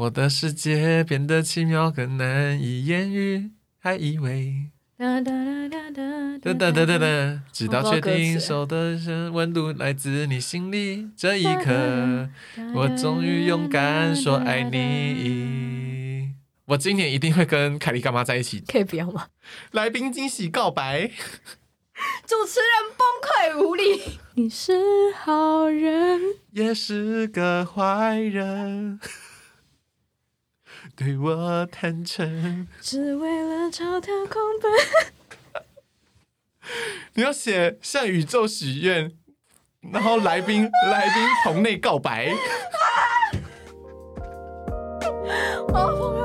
我的世界变得奇妙，更难以言喻，还以为。哒哒哒哒哒哒哒哒直到确定手的温度来自你心里，这一刻，我终于勇敢说爱你。我今年一定会跟凯莉干妈在一起。可以不要吗？来宾惊喜告白，主持人崩溃无力。你是好人，也是个坏人，对我坦诚。只为了朝天空奔。你要写向宇宙许愿，然后来宾 来宾棚内告白。我要疯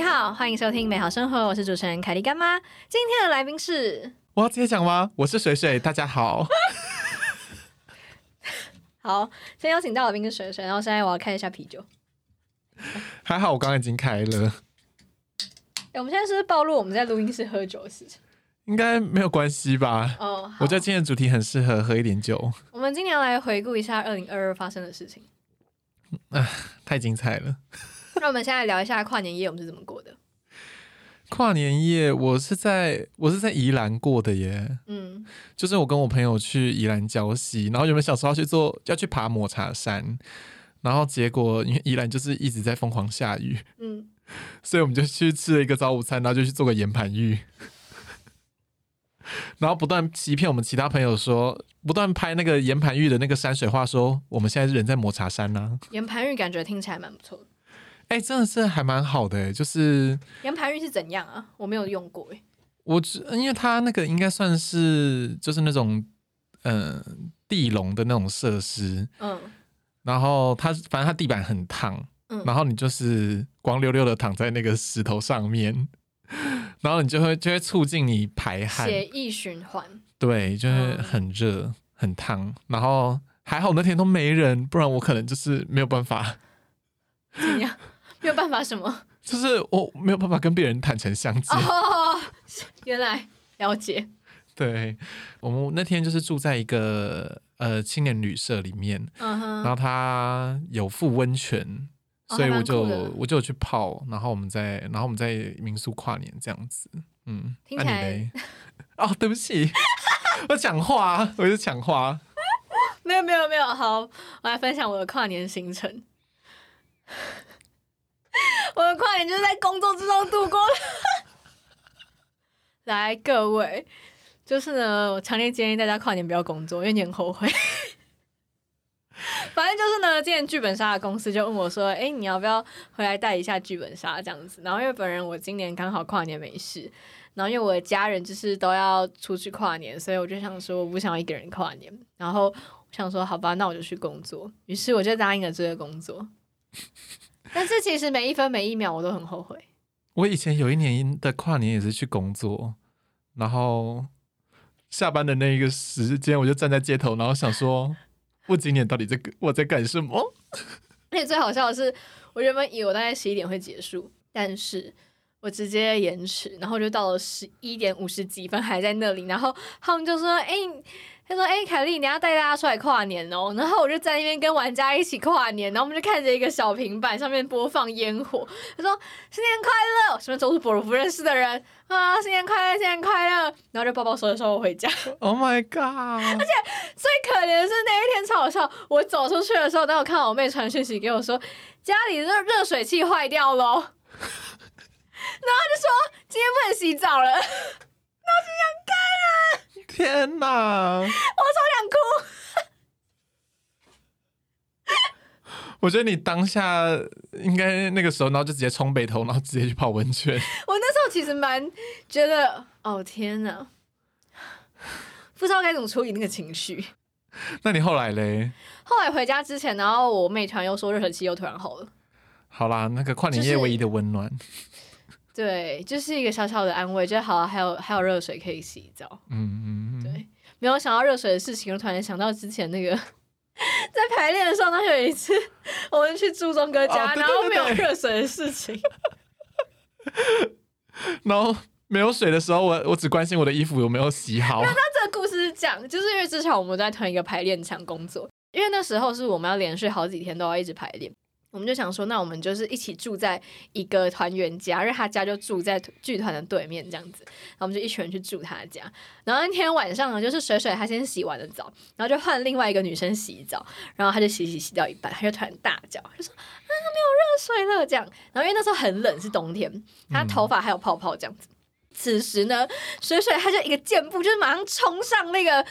你好，欢迎收听《美好生活》，我是主持人凯莉干妈。今天的来宾是，我要直接讲吗？我是水水，大家好。好，先邀请到的来宾是水水，然后现在我要开一下啤酒。还好我刚刚已经开了，哎、我们现在是不是暴露我们在录音室喝酒的事情？应该没有关系吧？哦，好我觉得今天的主题很适合喝一点酒，我们今年来回顾一下二零二二发生的事情。太精彩了。那我们现在聊一下跨年夜我们是怎么过的。跨年夜我是在我是在宜兰过的耶，嗯，就是我跟我朋友去宜兰礁溪，然后原本小时候要去做要去爬抹茶山，然后结果因为宜兰就是一直在疯狂下雨，嗯，所以我们就去吃了一个早午餐，然后就去做个岩盘浴，然后不断欺骗我们其他朋友说，不断拍那个岩盘浴的那个山水画，说我们现在是人在抹茶山呐、岩盘浴感觉听起来蛮不错的。哎、真的是还蛮好的、欸，就是岩盘浴是怎样啊？我没有用过哎。我只因为它那个应该算是就是那种嗯、呃地笼的那种设施，嗯然后它反正它地板很烫，嗯然后你就是光溜溜的躺在那个石头上面，然后你就会就会促进你排汗，血液循环。对，就是嗯很热、很烫，然后还好那天都没人，不然我可能就是没有办法，怎样？没有办法什么？就是我没有办法跟别人坦诚相见。哦，原来了解。对，我们那天就是住在一个呃青年旅社里面，然后它有附温泉，所以我就我就有去泡，然后我们在然后我们在民宿跨年这样子，嗯，那、听起来你嘞？哦，对不起，我讲话，我就讲话。没有没有没有。好，我来分享我的跨年行程。我的跨年就是在工作之中度过的。来，各位，就是呢，我强烈建议大家跨年不要工作，因为你很后悔。反正就是呢，之前剧本杀的公司就问我说：“哎、你要不要回来带一下剧本杀这样子？”然后因为本人我今年刚好跨年没事，然后因为我的家人就是都要出去跨年，所以我就想说我不想一个人跨年。然后我想说好吧，那我就去工作。于是我就答应了这个工作。但是其实每一分每一秒我都很后悔。我以前有一年的跨年也是去工作，然后下班的那一个时间，我就站在街头，然后想说，我今年到底在干我在干什么？而且最好笑的是，我原本以为我大概十一点会结束，但是我直接延迟，然后就到了十一点五十几分还在那里，然后他们就说：“哎、他说：“哎、凯莉，你要带大家出来跨年哦。”然后我就在那边跟玩家一起跨年，然后我们就看着一个小平板上面播放烟火，他说：“新年快乐！”什么都是博鲁不认识的人啊，新年快乐，新年快乐！然后就抱抱手的时候回家。Oh my god！而且最可怜的是那一天超好笑，我走出去的时候，当我看到我妹传讯息给我说家里热热水器坏掉了哦，然后就说今天不能洗澡了，天哪！我超想哭。我觉得你当下应该那个时候，然后就直接冲北头，然后直接去泡温泉。我那时候其实蛮觉得，哦天哪，不知道该怎么处理那个情绪。那你后来嘞？后来回家之前，然后我妹突然又说热水器又突然好了，好啦，那个跨年夜唯一的温暖，对，就是一个小小的安慰，就好了，还有还有热水可以洗澡。嗯嗯嗯，对，没有想到热水的事情，我突然想到之前那个 在排练的时候，那有一次我们去朱忠哥家，哦对对然后没有热水的事情，然后没有水的时候，我我只关心我的衣服有没有洗好。那他这个故事是讲，就是因为之前我们在同一个排练场工作，因为那时候是我们要连续好几天都要一直排练，我们就想说，那我们就是一起住在一个团员家，因为他家就住在剧团的对面这样子，然后我们就一群人去住他家。然后那天晚上呢，就是水水他先洗完了澡，然后就换另外一个女生洗澡，然后他就洗洗洗到一半，他就突然大叫，就说啊没有热水了这样。然后因为那时候很冷，是冬天，他头发还有泡泡这样子。此时呢，水水他就一个箭步，就是马上冲上那个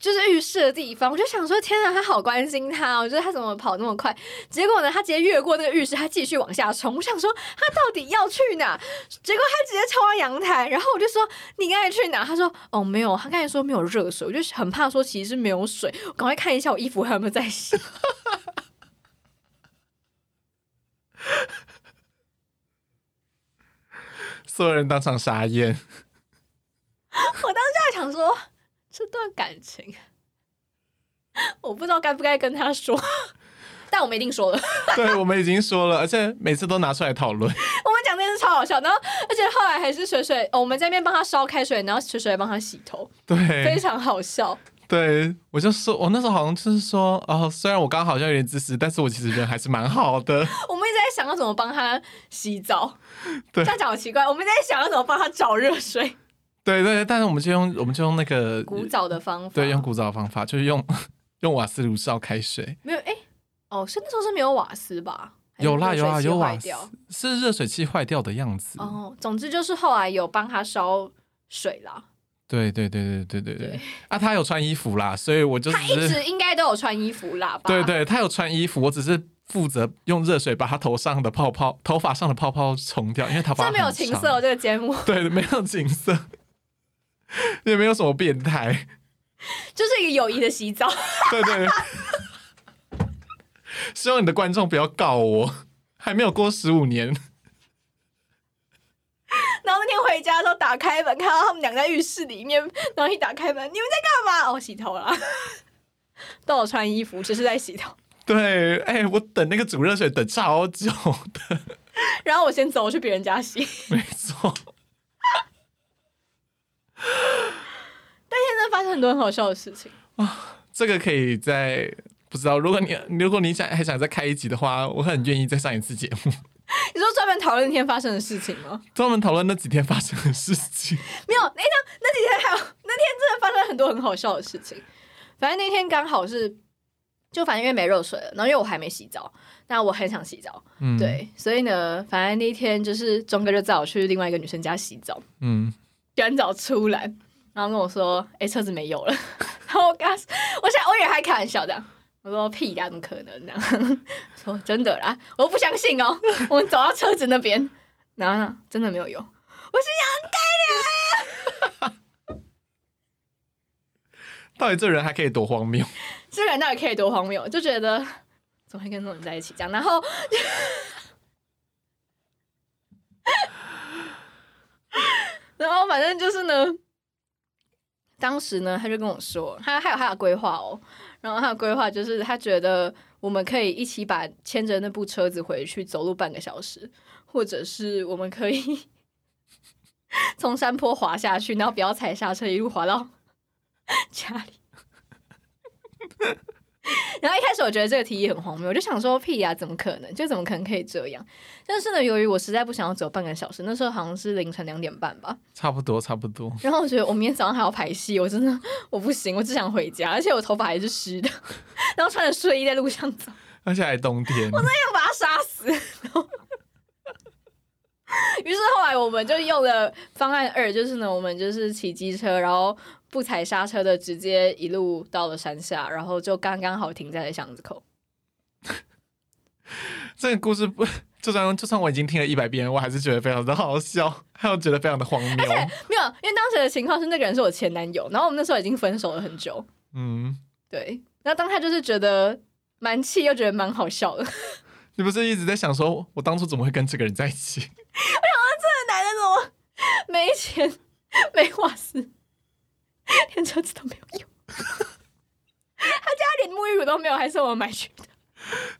就是浴室的地方。我就想说，天啊，他好关心他哦，我觉得他怎么跑那么快？结果呢，他直接越过那个浴室，他继续往下冲。我想说，他到底要去哪？结果他直接冲到阳台，然后我就说：“你刚才去哪？”他说：“哦，没有。”他刚才说没有热水，我就很怕说其实是没有水，我赶快看一下我衣服还有没有在洗。所有人当场傻眼。我当时在想说，这段感情，我不知道该不该跟他说，但我们一定说了。对，我们已经说了，而且每次都拿出来讨论。我们讲这件事超好笑，然后而且后来还是水水，哦我们在那边帮他烧开水，然后水水来帮他洗头，对非，常好笑。对我就说，我那时候好像就是说，哦，虽然我刚刚好像有点自私，但是我其实人还是蛮好的。我们一直在想要怎么帮他洗澡，对这样讲好奇怪。我们在想要怎么帮他找热水，对对，但是我们就用我们就用那个古早的方法，对，用古早的方法，就是用用瓦斯炉烧开水。没有哎、哦，是那时候是没有瓦斯吧？有啦有啦有瓦斯，是热水器坏掉的样子。哦，总之就是后来有帮他烧水啦。对对对对对对对，啊，他有穿衣服啦，所以我就是他一直应该都有穿衣服啦吧？对对，他有穿衣服，我只是负责用热水把他头上的泡泡、头发上的泡泡冲掉，因为他发这没有情色、这个节目，对，没有情色。也没有什么变态，就是一个友谊的洗澡。对对。希望你的观众不要告我，还没有过十五年。然后那天回家的时候打开门，看到他们俩在浴室里面，然后一打开门，你们在干嘛？哦，洗头啦，都有穿衣服，只是在洗头。对，哎、我等那个煮热水等超久的，然后我先走，我去别人家洗。没错。现在发生很多很好笑的事情。这个可以在不知道，如果你如果你想还想再开一集的话，我很愿意再上一次节目，你说专门讨论那天发生的事情吗？专门讨论那几天发生的事情。没有，那天那几天还有那天真的发生很多很好笑的事情。反正那天刚好是，就反正因为没热水了，然后因为我还没洗澡，那我很想洗澡，嗯，，对，所以呢，反正那天就是钟哥就载我去另外一个女生家洗澡，嗯，洗完澡出来，然后跟我说：“哎、车子没油了。”然后我跟他说，我想我以为他开玩笑的，我说：“屁呀，怎么可能呢？” 说真的啦，我不相信哦。我们走到车子那边，然后呢，真的没有油。我心 到底这人还可以多荒谬？想，这个人到底可以多荒谬？就觉得怎么会跟这种人在一起这样？然后，然后反正就是呢，当时呢，他就跟我说，他还有他的规划哦。然后他的规划就是，他觉得我们可以一起把牵着那部车子回去，走路半个小时，或者是我们可以 从山坡滑下去，然后不要踩刹车，一路滑到家里。然后一开始我觉得这个提议很荒谬，我就想说屁呀、怎么可能？就怎么可能可以这样？但是呢，由于我实在不想要走半个小时，那时候好像是凌晨两点半吧，差不多，差不多。然后我觉得我明天早上还要排戏，我真的我不行，我只想回家，而且我头发还是湿的，然后穿着睡衣在路上走，而且还冬天，我真的要把他杀死。然后于是后来我们就用了方案二，就是呢，我们就是骑机车，然后不踩刹车的，直接一路到了山下，然后就刚刚好停在了巷子口。这个故事不，就算就算我已经听了一百遍，我还是觉得非常的好笑，还有觉得非常的荒谬。没有，因为当时的情况是那个人是我前男友，然后我们那时候已经分手了很久，嗯，对，然后当他就是觉得蛮气，又觉得蛮好笑的。你不是一直在想说，我当初怎么会跟这个人在一起？我想说这个男的怎么没钱、没瓦斯，连车子都没有用？他家连沐浴乳都没有，还是我们买去的。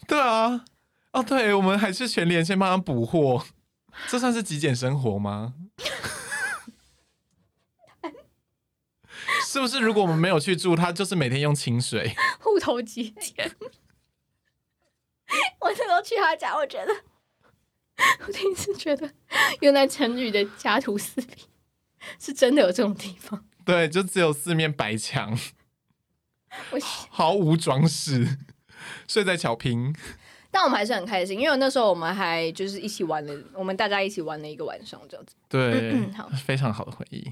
对啊，哦，对，我们还是全连先帮他补货，这算是极简生活吗？是不是？如果我们没有去住，他就是每天用清水。户头极简。我那时候去他家，我觉得我第一次觉得，原来成语的家徒四壁是真的有这种地方。对，就只有四面白墙，我毫无装饰，睡在草坪。但我们还是很开心，因为那时候我们还就是一起玩了，我们大家一起玩了一个晚上，这样子。对，嗯好非常好的回忆。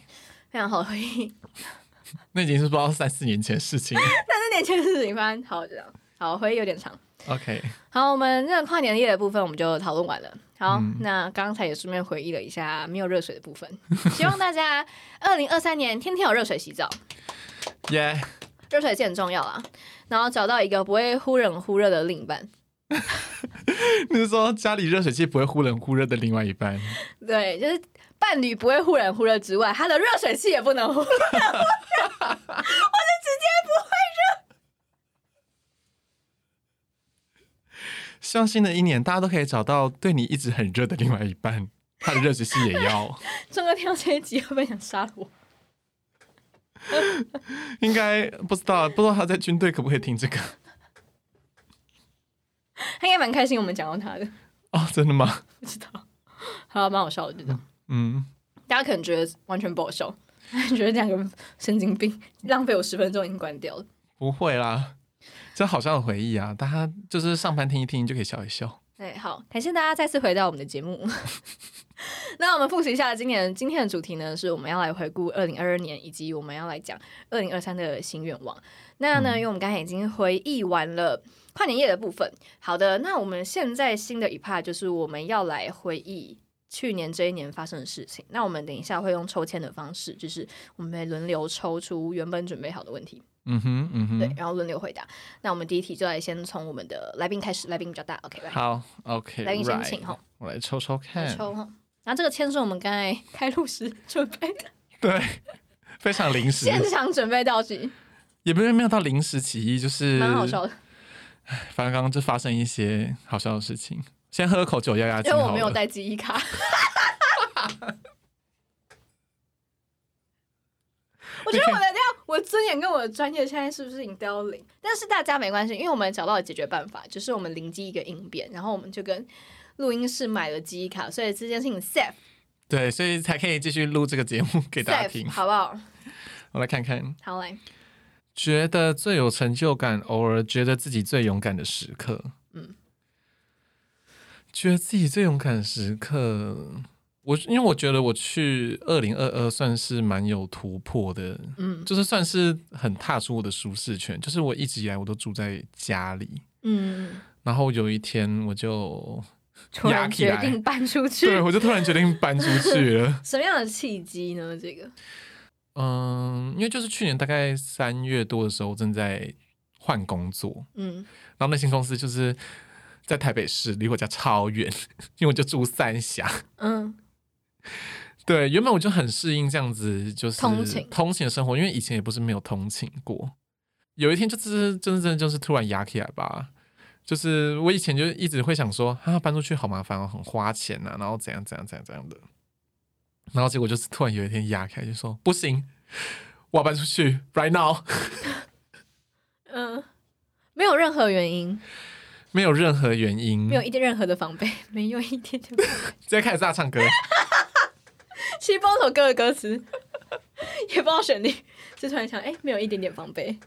非常好的回忆。那已经是不知道三四年前的事情了。三四年前的事情反正好这样，好回忆有点长。OK，好，我们那个跨年夜的部分我们就讨论完了。好，嗯。那刚才也顺便回忆了一下没有热水的部分，希望大家二零二三年天天有热水洗澡，耶、热水器很重要啊。然后找到一个不会忽冷忽热的另一半，你是说家里热水器不会忽冷忽热的另外一半？对，就是伴侣不会忽冷忽热之外，他的热水器也不能忽冷忽热，我是直接不会希望新的一年大家都可以找到对你一直很热的另外一半，他的热水器也要。钟哥听到这一集会不会想杀了我？应该不知道，不知道他在军队可不可以听这个？他应该蛮开心我们讲到他的，哦，真的吗？不知道，好，蛮好笑的这种。嗯，大家可能觉得完全不好笑，觉得两个神经病，浪费我十分钟已经关掉了。不会啦，这好笑的回忆啊，大家就是上班听一听就可以笑一笑。对，好，感谢大家再次回到我们的节目。那我们复习一下今年今天的主题呢，是我们要来回顾二零二二年，以及我们要来讲二零二三的新愿望。那呢，嗯因为我们刚才已经回忆完了跨年夜的部分，好的，那我们现在新的一 part 就是我们要来回忆去年这一年发生的事情。那我们等一下会用抽签的方式，就是我们轮流抽出原本准备好的问题。嗯哼，嗯对，哼，然后轮流回答。那我们第一题就来先从我们的来宾开始，来宾比较大，OK，来，好，OK，来宾先请哈，我来抽抽看。抽哈。然后这个签是我们刚才开录时准备的，对，非常临时，现场准备道具，也不是没有到临时起意，就是蛮好笑的。反正刚刚就发生一些好笑的事情。先喝口酒压压惊。因为我没有带记忆卡。我觉得我的这样，我的尊严跟我的专业现在是不是已经凋零？但是大家没关系，因为我们找到了解决办法，就是我们灵机一个应变，然后我们就跟录音室买了记忆卡，所以这件事情 safe 对，所以才可以继续录这个节目给大家 safe 听。好不好？我来看看，好嘞，觉得最有成就感，偶尔觉得自己最勇敢的时刻。嗯，觉得自己最勇敢的时刻，我因为我觉得我去二零二二算是蛮有突破的，嗯就是算是很踏出我的舒适圈。就是我一直以来我都住在家里，嗯，然后有一天我就突然决定搬出去，对我就突然决定搬出去了。什么样的契机呢？这个，嗯，因为就是去年大概三月多的时候，正在换工作，嗯然后那新公司就是在台北市，离我家超远，因为我就住三峡。嗯 对，原本我就很适应这样子，就是通勤通勤的生活，因为以前也不是没有通勤过。有一天就是真的真的就是突然压起来吧，就是我以前就一直会想说啊，搬出去好麻烦哦，很花钱呐、然后怎样怎样怎样怎样的。然后结果就是突然有一天压开，就说不行，我要搬出去，right now，嗯，没有任何原因，没有任何原因，没有一点任何的防备，没有一点点。直接开始大唱歌。其实不知道首歌的歌词，也不知道旋律，就突然想，哎、没有一点点防备。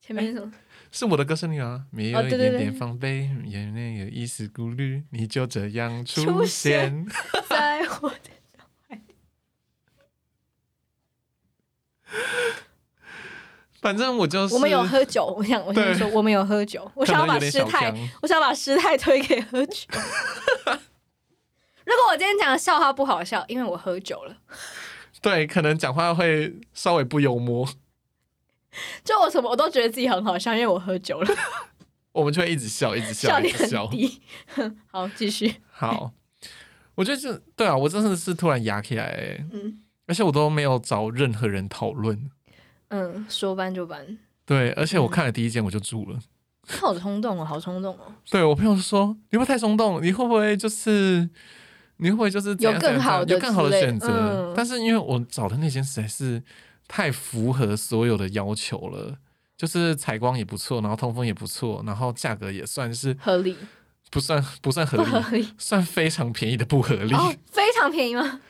前面是什么？是我的歌声里啊，没有一哦对对对点点防备，也没有一丝顾虑，你就这样出出现现。在我的脑海反正我就是我们有喝酒，我想，我想对说，我们有喝酒。我想要把能有点小师太，我想要把师太推给喝酒。如果我今天讲的笑话不好笑，因为我喝酒了，对，可能讲话会稍微不幽默，就我什么我都觉得自己很好笑，因为我喝酒了，我们就会一直笑，一直笑，笑一直笑。好，继续。好，我觉得是对啊，我真的是突然压起来、欸，嗯而且我都没有找任何人讨论，嗯，说搬就搬。对，而且我看了第一间我就住了。好冲动哦，好冲动哦！对我朋友说，你会太冲动？你会不会就是你会不会就是怎有更好的有更好的选择？嗯但是因为我找的那间实在是太符合所有的要求了。就是采光也不错，然后通风也不错，然后价格也算是合理不算不算合不理，合理？算非常便宜的不合理。哦，非常便宜吗？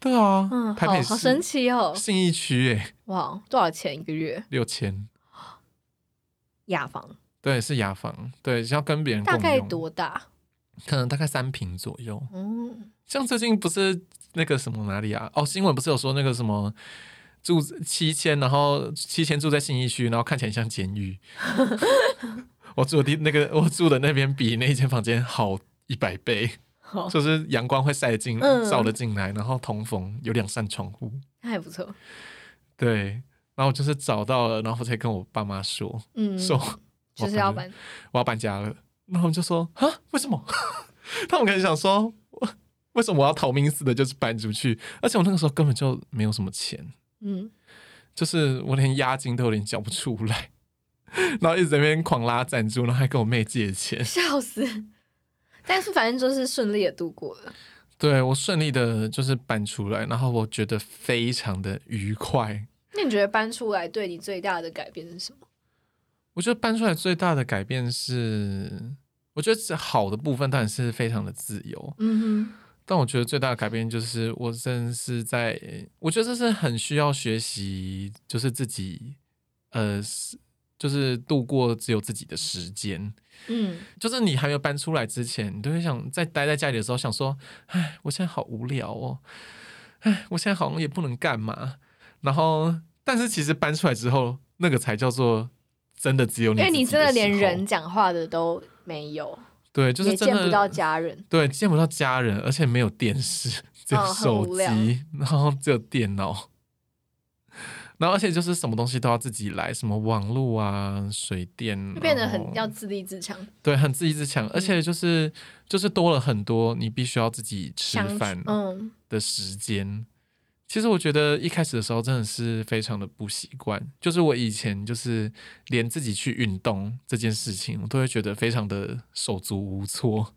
对啊，嗯，台北好好神奇哦！信义区诶，哇，多少钱一个月？六千，雅房对，是雅房，对，是要跟别人大概多大？可能大概三平左右。嗯，像最近不是那个什么哪里啊？哦，新闻不是有说那个什么住七千，然后七千住在信义区，然后看起来像监狱。我住的地那个我住的那边比那一间房间好一百倍，就是阳光会晒进嗯照了进来，然后通风，有两扇窗户。那还不错。对，然后我就是找到了，然后我才跟我爸妈说，嗯，说就是要搬。我要搬家了，然后我们就说啊，为什么？他们可能想说，我 为什么我要逃命似的，就是搬出去？而且我那个时候根本就没有什么钱，嗯，就是我连押金都有点交不出来，然后一直在那边狂拉赞助，然后还跟我妹借钱。笑死。但是反正就是顺利的度过了。对我顺利的就是搬出来，然后我觉得非常的愉快。那你觉得搬出来对你最大的改变是什么？我觉得搬出来最大的改变是，我觉得是好的部分当然是非常的自由，嗯哼但我觉得最大的改变就是，我真的是在，我觉得这是很需要学习，就是自己，呃，是就是度过只有自己的时间。嗯，就是你还没有搬出来之前，你都会想在待在家里的时候想说，哎，我现在好无聊哦，哎，我现在好像也不能干嘛。然后，但是其实搬出来之后，那个才叫做真的只有你因为你真的连人讲话的都没有，对，就是见不到家人。对，见不到家人，而且没有电视，只有手机，然后只有电脑，然后而且就是什么东西都要自己来，什么网络啊、水电，就变得很要自立自强，对，很自立自强，而且就是就是多了很多你必须要自己吃饭嗯，的时间。其实我觉得一开始的时候真的是非常的不习惯，就是我以前就是连自己去运动这件事情，我都会觉得非常的手足无措。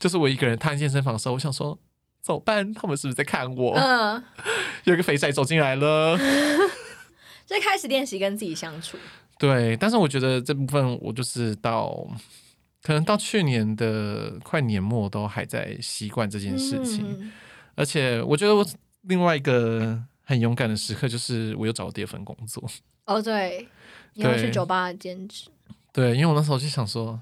就是我一个人踏进健身房的时候，我想说怎么办？他们是不是在看我？嗯，有个肥仔走进来了。就开始练习跟自己相处。对，但是我觉得这部分我就是到可能到去年的快年末都还在习惯这件事情，嗯而且我觉得我另外一个很勇敢的时刻就是我又找了第二份工作。哦，对，你要去酒吧兼职，对，因为我那时候就想说，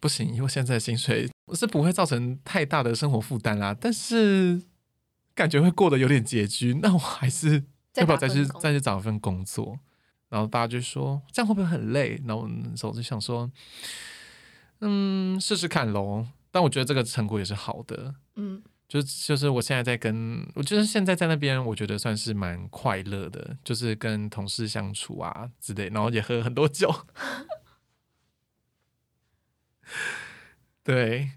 不行，因为现在的薪水是不会造成太大的生活负担啦，但是感觉会过得有点拮据，那我还是要不要再去再去找一份工作？然后大家就说这样会不会很累？然后我那时候就想说，嗯，试试看喽。但我觉得这个成果也是好的，嗯，就是就是我现在在跟，我觉得现在在那边，我觉得算是蛮快乐的，就是跟同事相处啊之类，然后也喝很多酒。对，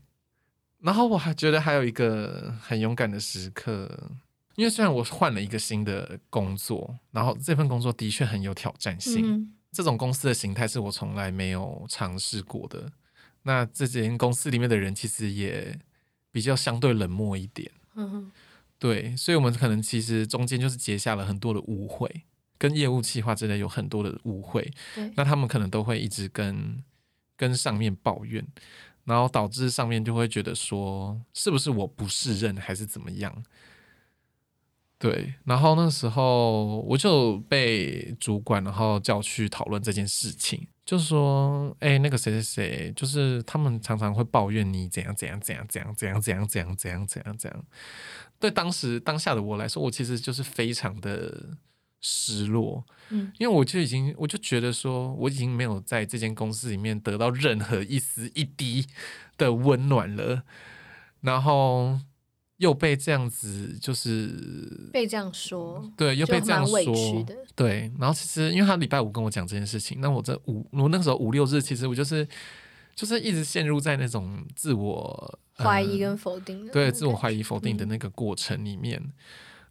然后我还觉得还有一个很勇敢的时刻，因为虽然我换了一个新的工作，然后这份工作的确很有挑战性，嗯这种公司的形态是我从来没有尝试过的。那这间公司里面的人其实也比较相对冷漠一点，嗯哼对，所以我们可能其实中间就是结下了很多的误会，跟业务计划之类有很多的误会。那他们可能都会一直跟跟上面抱怨，然后导致上面就会觉得说，是不是我不胜任还是怎么样？对，然后那时候我就被主管然后叫去讨论这件事情，就说，哎、那个谁谁谁，就是他们常常会抱怨你怎样怎样怎样怎样怎样怎样怎样怎样怎样怎样。对当时当下的我来说，我其实就是非常的失落，嗯因为我就已经，我就觉得说，我已经没有在这间公司里面得到任何一丝一滴的温暖了，然后又被这样子，就是被这样说，对，又被这样说，对。然后其实，因为他礼拜五跟我讲这件事情，那我这五，我那时候五六日，其实我就是就是一直陷入在那种自我呃怀疑跟否定的，对自我怀疑、否定的嗯那个过程里面。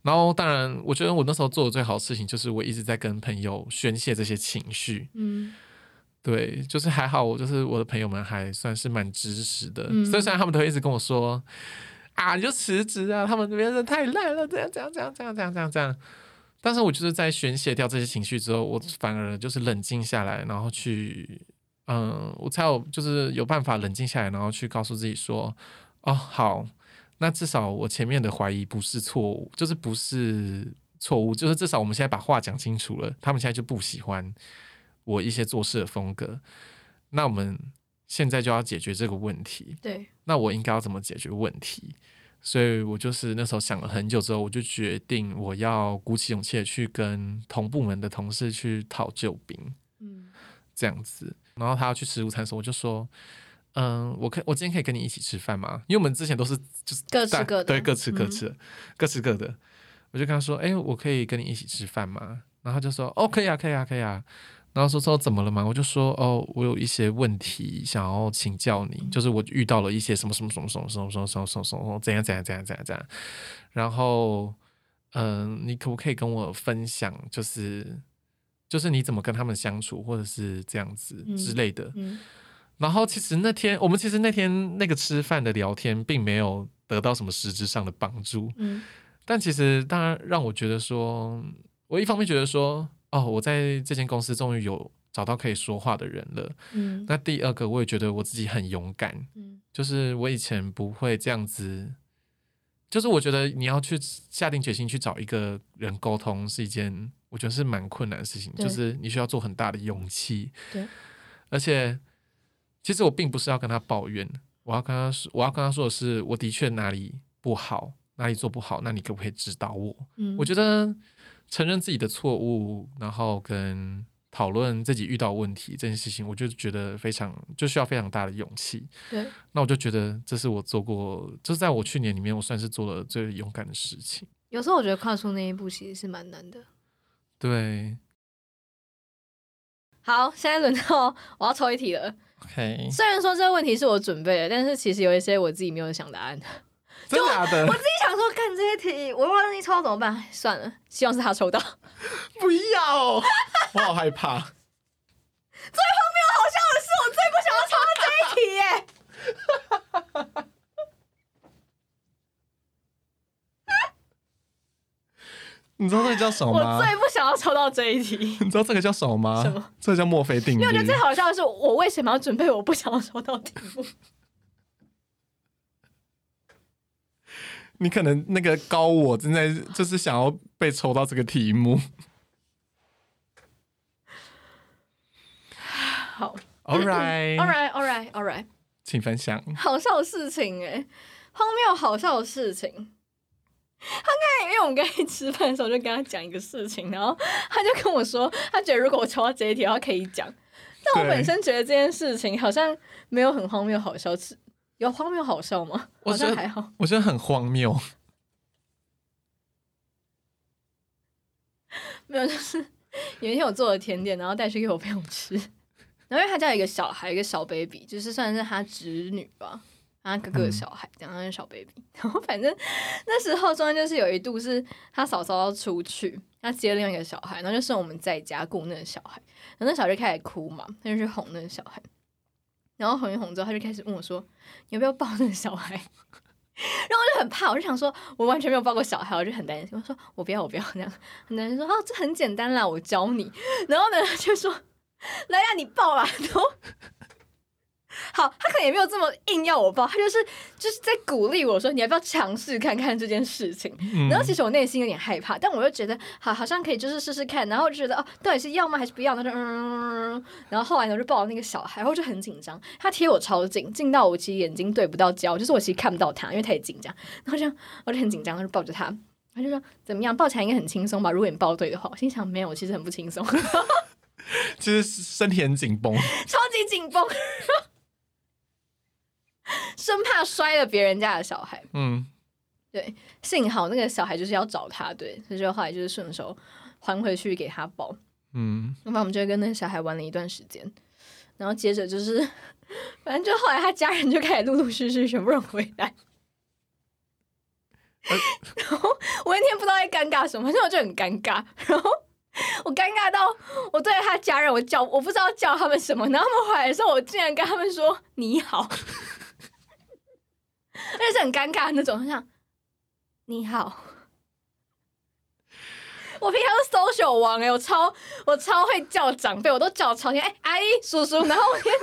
然后，当然，我觉得我那时候做的最好的事情，就是我一直在跟朋友宣泄这些情绪。嗯对，就是还好，我就是我的朋友们还算是蛮支持的，嗯所以虽然他们都会一直跟我说啊，你就辞职啊，他们那边的太烂了，这样这样这样这样这样这样这样。但是我就是在宣泄掉这些情绪之后，我反而就是冷静下来，然后去，嗯，我才有就是有办法冷静下来，然后去告诉自己说，哦，好，那至少我前面的怀疑不是错误，就是不是错误，就是至少我们现在把话讲清楚了，他们现在就不喜欢我一些做事的风格，那我们现在就要解决这个问题，对，那我应该要怎么解决问题？所以我就是那时候想了很久之后，我就决定我要鼓起勇气去跟同部门的同事去讨救兵，嗯这样子。然后他要去吃午餐的时候，我就说，嗯，我可我今天可以跟你一起吃饭吗？因为我们之前都是就是各吃各的对，各吃各嗯吃的，各吃各的。我就跟他说，哎、我可以跟你一起吃饭吗？然后他就说，哦，可以啊，可以啊，可以啊。然后说说怎么了嘛？我就说哦，我有一些问题想要请教你，就是我遇到了一些什么什么什么什么什么什么什么什么什么怎样怎样怎样怎样怎样。然后，嗯、你可不可以跟我分享，就是就是你怎么跟他们相处，或者是这样子嗯之类的。嗯然后其实那天我们其实那天那个吃饭的聊天，并没有得到什么实质上的帮助。嗯但其实当然让我觉得说，我一方面觉得说，哦，我在这间公司终于有找到可以说话的人了。嗯那第二个，我也觉得我自己很勇敢，嗯就是我以前不会这样子，就是我觉得你要去下定决心去找一个人沟通，是一件我觉得是蛮困难的事情，对就是你需要做很大的勇气。对，而且其实我并不是要跟他抱怨，我要跟他说，我要跟他说的是，我的确哪里不好，哪里做不好，那你可不可以指导我？嗯，我觉得承认自己的错误，然后跟讨论自己遇到问题这件事情，我就觉得非常就需要非常大的勇气。对，那我就觉得这是我做过，就是在我去年里面，我算是做了最勇敢的事情。有时候我觉得跨出那一步其实是蛮难的。对好，现在轮到我要抽一题了。，OK，虽然说这个问题是我准备的，但是其实有一些我自己没有想答案。真的假的？我自己想说，看这些题，我万一抽到怎么办？算了，希望是他抽到。不要，我好害怕。好笑的是，我最不想要抽到这一题耶。你知道这个叫什么我吗？最不想要抽到这一题，你知道这个叫什么吗？什么？这个叫墨菲定律。因为我觉得最好笑的是，我为什么要准备我不想要抽到题目？你可能那个高我正在就是想要被抽到这个题目。好 All right，，all right，all right，all right，请分享。好笑的事情哎，荒谬好笑的事情。他刚才因为我们刚才吃饭的时候，就跟他讲一个事情，然后他就跟我说，他觉得如果我抽到这一题的话可以讲，但我本身觉得这件事情好像没有很荒谬好笑，是有荒谬好笑吗？我觉得还好。我觉得很荒谬。没有，就是 有一天我做了甜点，然后带去给我朋友吃。然后因为他家有一个小孩，一个小 baby，就是算是他侄女吧，他哥哥的小孩，这样他是小 baby。然后反正那时候中间就是有一度是他嫂嫂要出去，他接另外一个小孩，然后就剩我们在家顾那个小孩。然后那小孩就开始哭嘛，他就去哄那个小孩。然后哄一哄之后，他就开始问我说：“你要不要抱那个小孩？” 然后我就很怕，我就想说，我完全没有抱过小孩，我就很担心。我说我不要，我不要 那样。男生说：“哦，这很简单啦，我教你。”然后呢，就说：“来呀，你抱啊。”然后好，他可能也没有这么硬要我抱，他就是就是在鼓励我说：“你要不要尝试看看这件事情？”嗯然后其实我内心有点害怕，但我又觉得好，好像可以就是试试看，然后就觉得哦，到底是要吗还是不要？他就嗯，然后后来呢，我就抱了那个小孩，然后就很紧张，他贴我超近，近到我其实眼睛对不到焦，就是我其实看不到他，因为他也紧张，然后这样我就很紧张，就抱着他。他就说怎么样，抱起来应该很轻松吧？如果你抱对的话，我心想没有，我其实很不轻松，超 其实身体很紧绷。超级紧绷，生怕摔了别人家的小孩。嗯，对幸好那个小孩就是要找他，对，所以就后来就是顺手还回去给他抱。嗯，然后我们就跟那个小孩玩了一段时间，然后接着就是，反正就后来他家人就开始陆陆续续全部人回来。然后我那天不知道在尴尬什么，反正我就很尴尬。然后我尴尬到我对他家人，我叫我不知道叫他们什么，然后他们回来的时候，我竟然跟他们说你好，而且是很尴尬的那种，很像你好。我平常是 social 王哎、我超我超会叫长辈，我都叫超天哎、阿姨叔叔，然后我天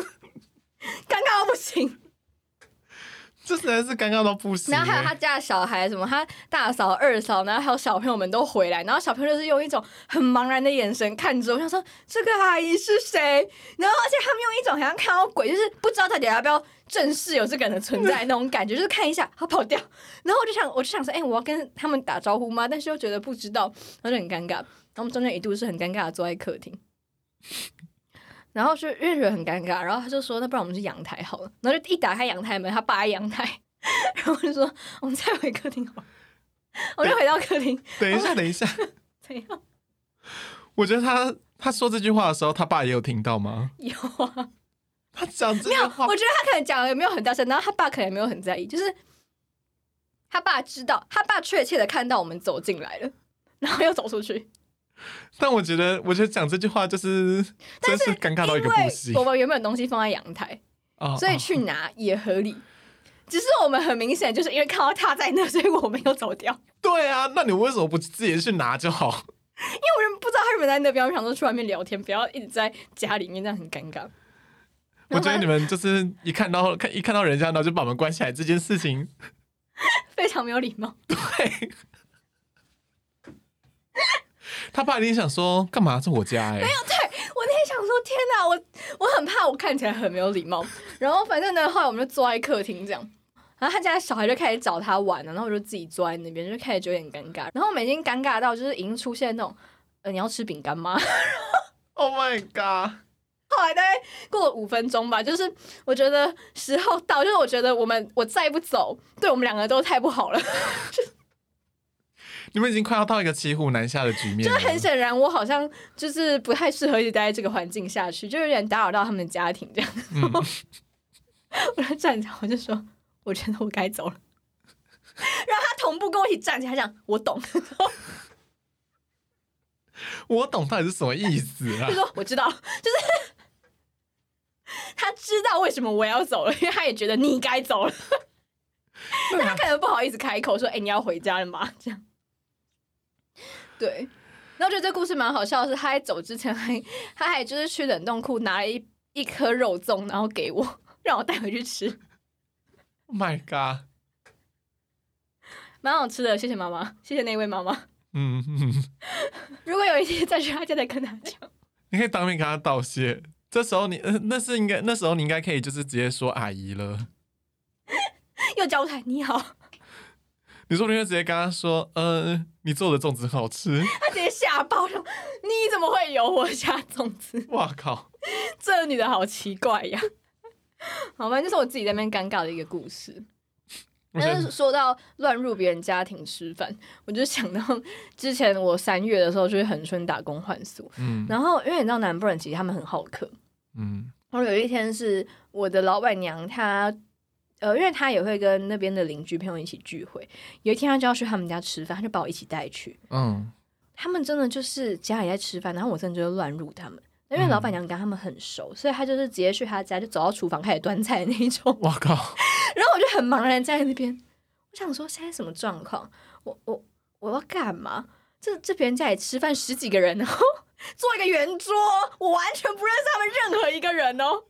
尴尬到不行。这实在是尴尬到不行欸。然后还有他家的小孩，什么他大嫂、二嫂，然后还有小朋友们都回来，然后小朋友就是用一种很茫然的眼神看着我，想说这个阿姨是谁？然后而且他们用一种好像看到鬼，就是不知道到底要不要正式有这个人的存在那种感觉，就是看一下他跑掉，然后我就想，我就想说，哎、我要跟他们打招呼吗？但是又觉得不知道，然后就很尴尬。然后我们中间一度是很尴尬的坐在客厅。然后就因为觉得很尴尬，然后他就说：“那不然我们去阳台好了。”然后就一打开阳台门，他爸在阳台，然后我就说：“我们再回客厅好了。”我就回到客厅，等一下，等一下，怎样？我觉得他他说这句话的时候，他爸也有听到吗？有啊，他讲这没有。句话我，觉得他可能讲的没有很大声，然后他爸可能也没有很在意，就是他爸知道，他爸确切的看到我们走进来了，然后又走出去。但我觉得，我觉得讲这句话就是真是尴尬到一个不行我们原本东西放在阳台，哦所以哦去拿也合理。只是我们很明显就是因为看到他在那，所以我们又走掉。对啊，那你为什么不自己去拿就好？因为我不知道他们在那边，我想说去外面聊天，不要一直在家里面，这样很尴尬。我觉得你们就是一看到看一看到人家，然后就把门关起来这件事情，非常没有礼貌。对。他爸一定想说，干嘛？这我家哎、我那天想说，天哪，我我很怕我看起来很没有礼貌。然后反正呢，后来我们就坐在客厅这样，然后他家小孩就开始找他玩了，然后我就自己坐在那边，就开始有点尴尬。然后我们已经尴尬到就是已经出现那种，呃，你要吃饼干吗？Oh my god！后来大概过了五分钟吧，就是我觉得时候到，就是我觉得我们我再不走，对我们两个都太不好了。你们已经快要到一个骑虎难下的局面。就是很显然，我好像就是不太适合一直待在这个环境下去，就有点打扰到他们家庭这样。嗯，我就站起来，我就说，我觉得我该走了。然后他同步跟我一起站起来，他讲我懂，我懂到底是什么意思啊就？说我知道，就是他知道为什么我要走了，因为他也觉得你该走了，但他可能不好意思开口说：“哎、你要回家了吗？”这样，对。然后我觉得这故事蛮好笑的是，他在走之前还他还就是去冷冻库拿了一一颗肉粽，然后给我，让我带回去吃，Oh my god！蛮好吃的。谢谢妈妈，谢谢那位妈妈。嗯嗯，如果有一天再去他家，再跟他讲。你可以当面跟他道谢。这时候你，呃，那是应该，那时候你应该可以就是直接说阿姨了。又交谈你好，你说不定会直接跟他说，呃，你做的粽子好吃。他直接吓爆了：“你怎么会有我家粽子？哇靠！这个女的好奇怪呀！”好吧，这是我自己在那边尴尬的一个故事。但是说到乱入别人家庭吃饭，我就想到之前我三月的时候就是恒春打工换宿，嗯然后因为你知道南部人其实他们很好客，嗯然后有一天是我的老板娘她。呃，因为她也会跟那边的邻居朋友一起聚会，有一天她就要去他们家吃饭，她就把我一起带去。嗯他们真的就是家里在吃饭，然后我真的就乱入他们，因为嗯老板娘跟他们很熟，所以她就是直接去他家，就走到厨房开始端菜那一种。我靠！然后我就很茫然站在那边，我想说现在什么状况？我我我要干嘛？这这别人家里吃饭十几个人，然后做一个圆桌，我完全不认识他们任何一个人哦。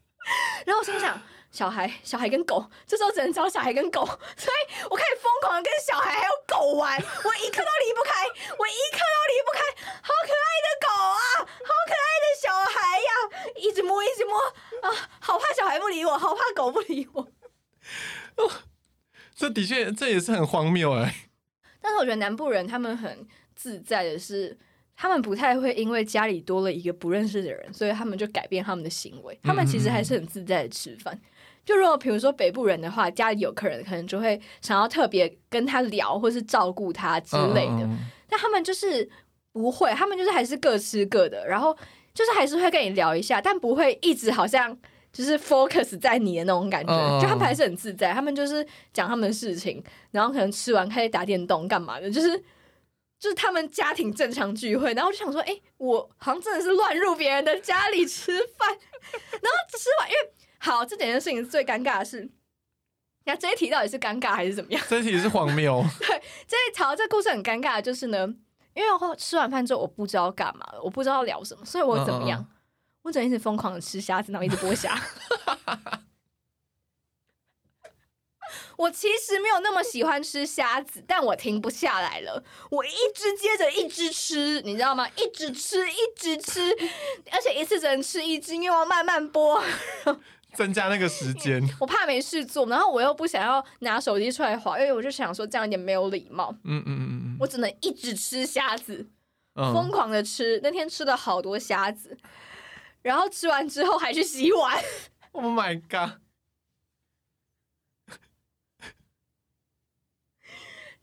然后我心想。小孩，小孩跟狗，这时候只能找小孩跟狗，所以我开始疯狂的跟小孩还有狗玩，我一刻都离不开，我一刻都离不开，好可爱的狗啊，好可爱的小孩呀，一直摸，一直摸啊，好怕小孩不理我，好怕狗不理我。哦 这的确，这也是很荒谬哎。但是我觉得南部人他们很自在的是，他们不太会因为家里多了一个不认识的人，所以他们就改变他们的行为。他们其实还是很自在的吃饭。就如果比如说北部人的话，家里有客人，可能就会想要特别跟他聊，或是照顾他之类的。嗯但他们就是不会，他们就是还是各吃各的，然后就是还是会跟你聊一下，但不会一直好像就是 focus 在你的那种感觉。嗯就他们还是很自在，他们就是讲他们的事情，然后可能吃完开始打电动干嘛的，就是就是他们家庭正常聚会，然后我就想说，哎、我好像真的是乱入别人的家里吃饭，然后吃完，因为好这整件事情最尴尬的是，那这一题到底是尴尬还是怎么样？这题是荒谬。对这一条这故事很尴尬就是呢，因为我吃完饭之后我不知道干嘛，我不知道聊什么，所以我怎么样？嗯嗯我只能一直疯狂的吃虾子，然后一直剥虾。我其实没有那么喜欢吃虾子，但我停不下来了，我一直接着一直吃，你知道吗？一直吃，一直吃，而且一次只能吃一只，因为我要慢慢剥。增加那个时间，我怕没事做，然后我又不想要拿手机出来划，因为我就想说这样有点没有礼貌，嗯嗯嗯嗯我只能一直吃虾子。嗯，疯狂的吃，那天吃了好多虾子，然后吃完之后还去洗碗，，Oh my god，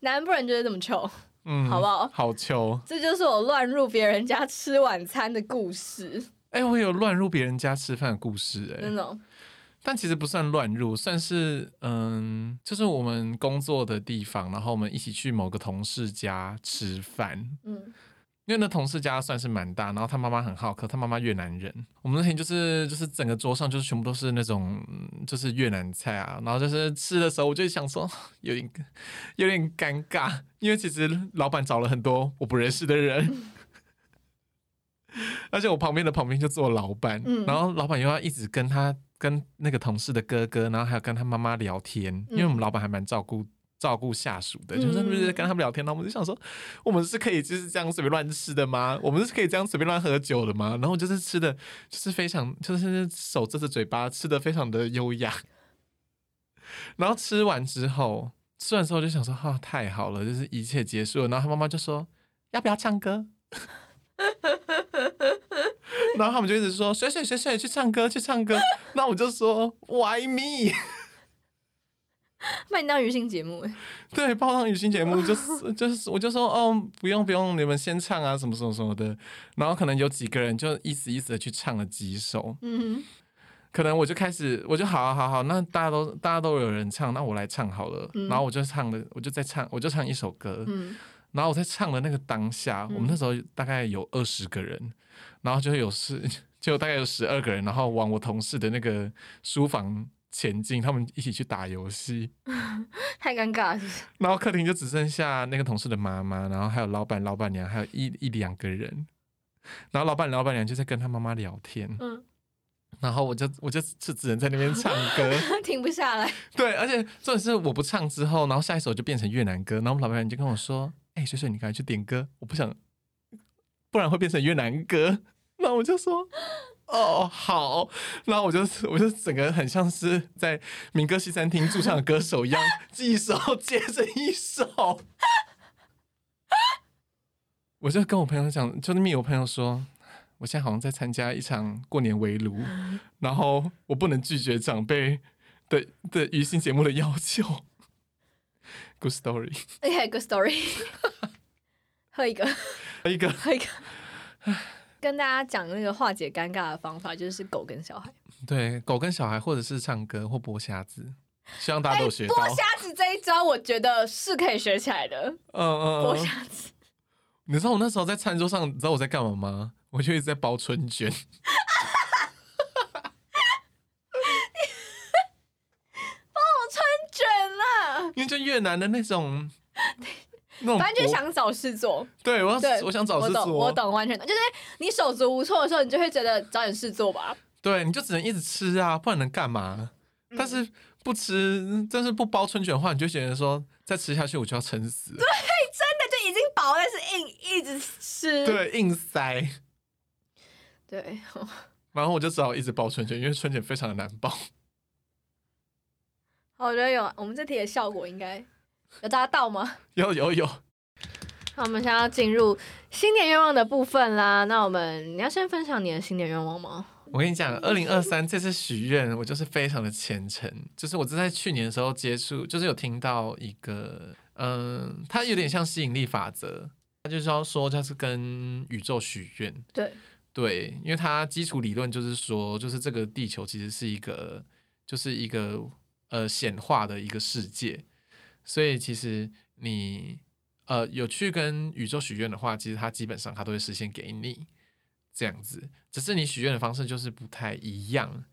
南部人就是这么穷，嗯，好不好好穷。这就是我乱入别人家吃晚餐的故事，哎、我有乱入别人家吃饭的故事、哎、真的哦。但其实不算乱入，算是嗯，就是我们工作的地方，然后我们一起去某个同事家吃饭。嗯，因为那同事家算是蛮大，然后他妈妈很好客，他妈妈越南人。我们那天就是就是整个桌上就是全部都是那种嗯就是越南菜啊，然后就是吃的时候我就想说 有点有点尴尬，因为其实老板找了很多我不认识的人，而且我旁边的旁边就坐老板，嗯然后老板又要一直跟他跟那个同事的哥哥，然后还有跟他妈妈聊天，因为我们老板还蛮照顾。照顾下属的，就是嗯就是跟他们聊天，然后我们就想说，我们是可以就是这样随便乱吃的吗？我们是可以这样随便乱喝酒的吗？然后就是吃的，就是非常就是手遮着嘴巴，吃的非常的优雅。然后吃完之后，吃完之后就想说，哈、太好了，就是一切结束了。然后他妈妈就说，要不要唱歌？然后他们就一直说，水水水水去唱歌去唱歌。那我就说，Why me？把你当娱性节目，哎对，报上语音节目 就是就是，我就说哦，不用不用，你们先唱啊，什么什么什么的。然后可能有几个人就意思意思的去唱了几首，嗯可能我就开始，我就好好好好，那大家都大家都有人唱，那我来唱好了。嗯。然后我就唱了，我就在唱，我就唱一首歌。嗯。然后我在唱的那个当下，我们那时候大概有二十个人，然后就有十，就大概有十二个人，然后往我同事的那个书房前进，他们一起去打游戏。太尴尬了是是 然后客厅就只剩下那个同事的妈妈，然后还有老板、老板娘，还有一一两个人。然后老板、老板娘就在跟他妈妈聊天，嗯，然后我就我就就只能在那边唱歌。停不下来，对，而且重点是我不唱之后，然后下一首就变成越南歌，然后我们老板娘就跟我说：“哎、水水，你赶快去点歌，我不想，不然会变成越南歌。”然后我就说：“哦，好。”然后我就我就整个很像是在民歌西餐厅驻唱的歌手一样，一首接着一首。我就跟我朋友讲，就是密我朋友说，我现在好像在参加一场过年围炉，然后我不能拒绝长辈的的娱性节目的要求。Good story，OK，good story，喝一个，喝一个喝一个。跟大家讲那个化解尴尬的方法，就是狗跟小孩。对狗跟小孩，或者是唱歌或剥虾子，希望大家都有学到。剥虾子这一招，我觉得是可以学起来的。嗯嗯剥嗯，虾子，你知道我那时候在餐桌上，你知道我在干嘛吗？我就一直在包春卷。包我春卷了，因为就越南的那种，反正就想找事做。对我要对，我想找事我懂，做，我懂，完全懂。就是你手足无措的时候，你就会觉得找点事做吧。对，你就只能一直吃啊，不然能干嘛？嗯但是不吃，但是不包春卷的话，你就觉得说再吃下去我就要撑死对，真的就已经饱，但是硬一直吃。对，硬塞。对，然后我就只好一直包春卷，因为春卷非常的难包。好我觉得有我们这题的效果应该有大家到吗？有 有有，那我们现在要进入新年愿望的部分啦。那我们你要先分享你的新年愿望吗？我跟你讲，二零二三这次许愿，我就是非常的虔诚。就是我是在去年的时候接触，就是有听到一个，嗯、它有点像吸引力法则，它就是要说它是跟宇宙许愿。对，对，因为它基础理论就是说，就是这个地球其实是一个，就是一个呃显化的一个世界，所以其实你呃有去跟宇宙许愿的话，其实它基本上它都会实现给你这样子，只是你许愿的方式就是不太一样。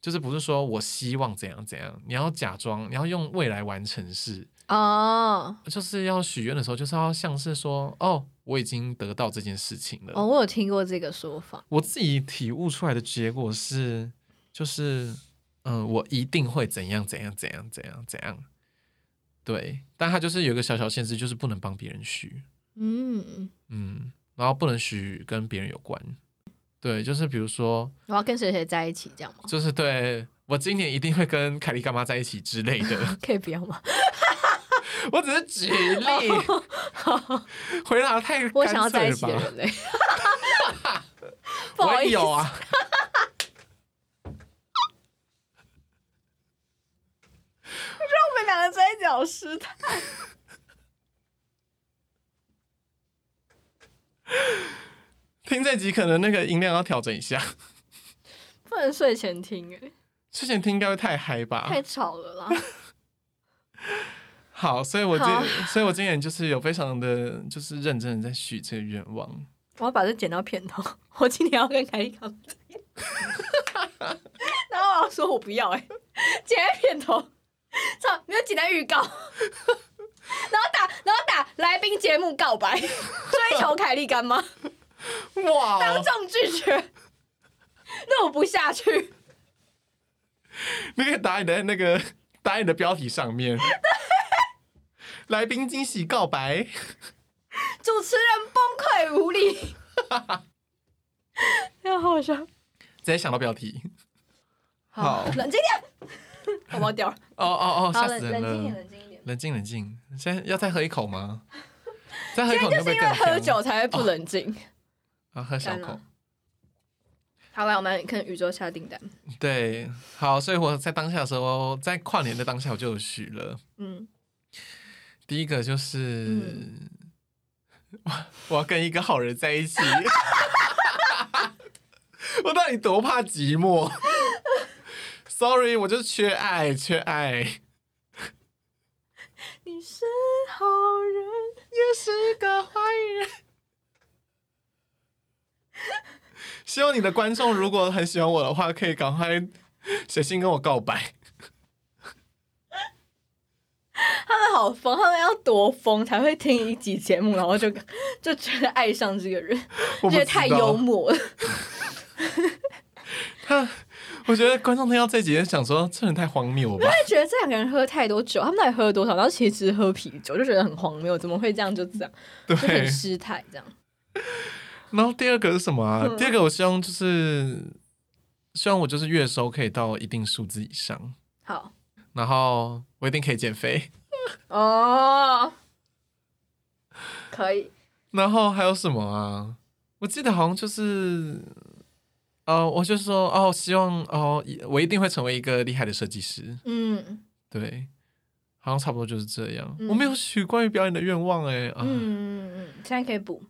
就是不是说我希望怎样怎样，你要假装，你要用未来完成式，哦就是要许愿的时候，就是要像是说，哦，我已经得到这件事情了。哦，我有听过这个说法。我自己体悟出来的结果是，就是，嗯、我一定会怎样怎样怎样怎样怎样。对，但他就是有一个小小限制，就是不能帮别人许，嗯，嗯，然后不能许跟别人有关。对，就是比如说，我要跟谁谁在一起这样吗？就是对我今年一定会跟凯莉干妈在一起之类的。可以不要吗？我只是举例，回答得太我想要在一起了嘞。我有啊。我们两个在一起好失态。听这集可能那个音量要调整一下，不能睡前听哎，睡前听应该会太嗨吧？太吵了啦。好，所以我今 所以我今年就是有非常的就是认真的在许这个愿望。我要把这剪到片头。我今天要跟凯莉搞然后我要说我不要哎、剪在片头，操，没有简单预告。然后打，然后打来宾节目告白，追求凯莉干妈，哇。哦，当众拒绝，那我不下去。你可以打你的那个 打你的标题上面，来宾惊喜告白，主持人崩溃无力，要好笑。直接想到标题。好。冷静点，我要掉了。哦哦哦，吓好，死人冷冷静一点，了！冷静一点。冷静冷静，现在要再喝一口吗？再喝一口因为喝酒才会不冷静。啊，喝小口。好来，我们跟宇宙下订单。对，好，所以我在当下的时候，在跨年的当下我就有许了。嗯，第一个就是、我要跟一个好人在一起。我到底多怕寂寞？Sorry，我就是缺爱，缺爱，你是好人。也是个坏人。希望你的观众如果很喜欢我的话，可以赶快写信跟我告白。他们好疯，他们要多疯才会听一集节目，然后就就觉得爱上这个人，我觉得太幽默了。他，我觉得观众听到这集也想说，这人太荒谬了吧？就觉得这两个人喝太多酒，他们到底喝了多少？然后其实只是喝啤酒，就觉得很荒谬，怎么会这样就这样，就很对。失态这样。然后第二个是什么啊？嗯第二个我希望就是，希望我就是月收可以到一定数字以上，好然后我一定可以减肥。哦，可以，然后还有什么啊？我记得好像就是，呃，我就说哦，希望哦，我一定会成为一个厉害的设计师。嗯对，好像差不多就是这样。嗯我没有许关于表演的愿望哎、啊。嗯嗯嗯，现在可以补。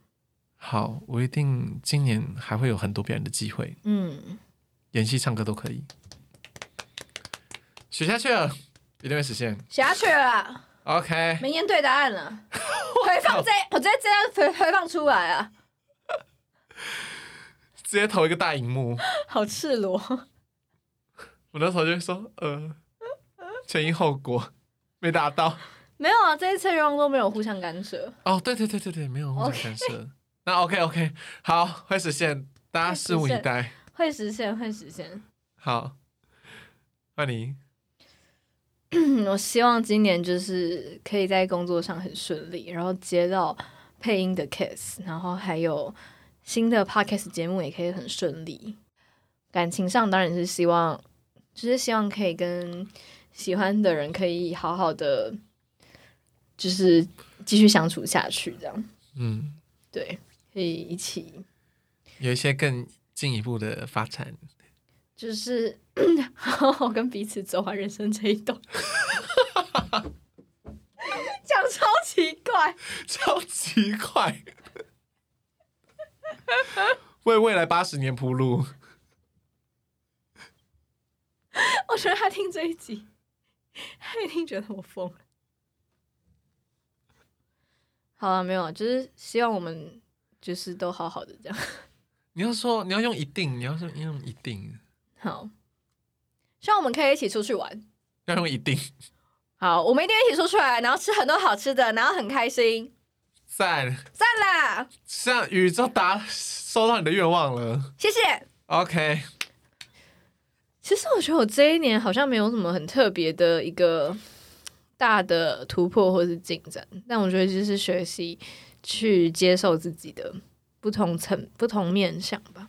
好，我一定今年还会有很多表演的机会，嗯，演戏、唱歌都可以。许下去了，一定会实现。许下去了，OK，明年对答案了，回放这，我直接这样回回放出来啊，直接投一个大荧幕。好赤裸。我那时候就会说，呃，前因后果没达到。没有啊，这一次愿望都没有互相干涉。哦，对对对对对，没有互相干涉。那 OK OK，好，会实现，大家拭目以待。会实现，会实现。好，换你。嗯，我希望今年就是可以在工作上很顺利，然后接到配音的 case，然后还有新的 podcast 节目也可以很顺利。感情上当然是希望，就是希望可以跟喜欢的人可以好好的，就是继续相处下去，这样嗯，对，可以一起有一些更进一步的发展。就是 好好跟彼此走完人生这一段。讲超奇怪，超奇怪，为未来八十年铺路。我觉得他听这一集，他一定觉得我疯了。好了，没有，就是希望我们就是都好好的这样。你要说你要用一定，你要说用一定，好，希望我们可以一起出去玩。要用一定，好，我们一定一起出去玩，然后吃很多好吃的，然后很开心。赞！赞啦，像宇宙达收到你的愿望了。谢谢。OK，其实我觉得我这一年好像没有什么很特别的一个大的突破或是进展，但我觉得就是学习去接受自己的不同层、不同面相吧。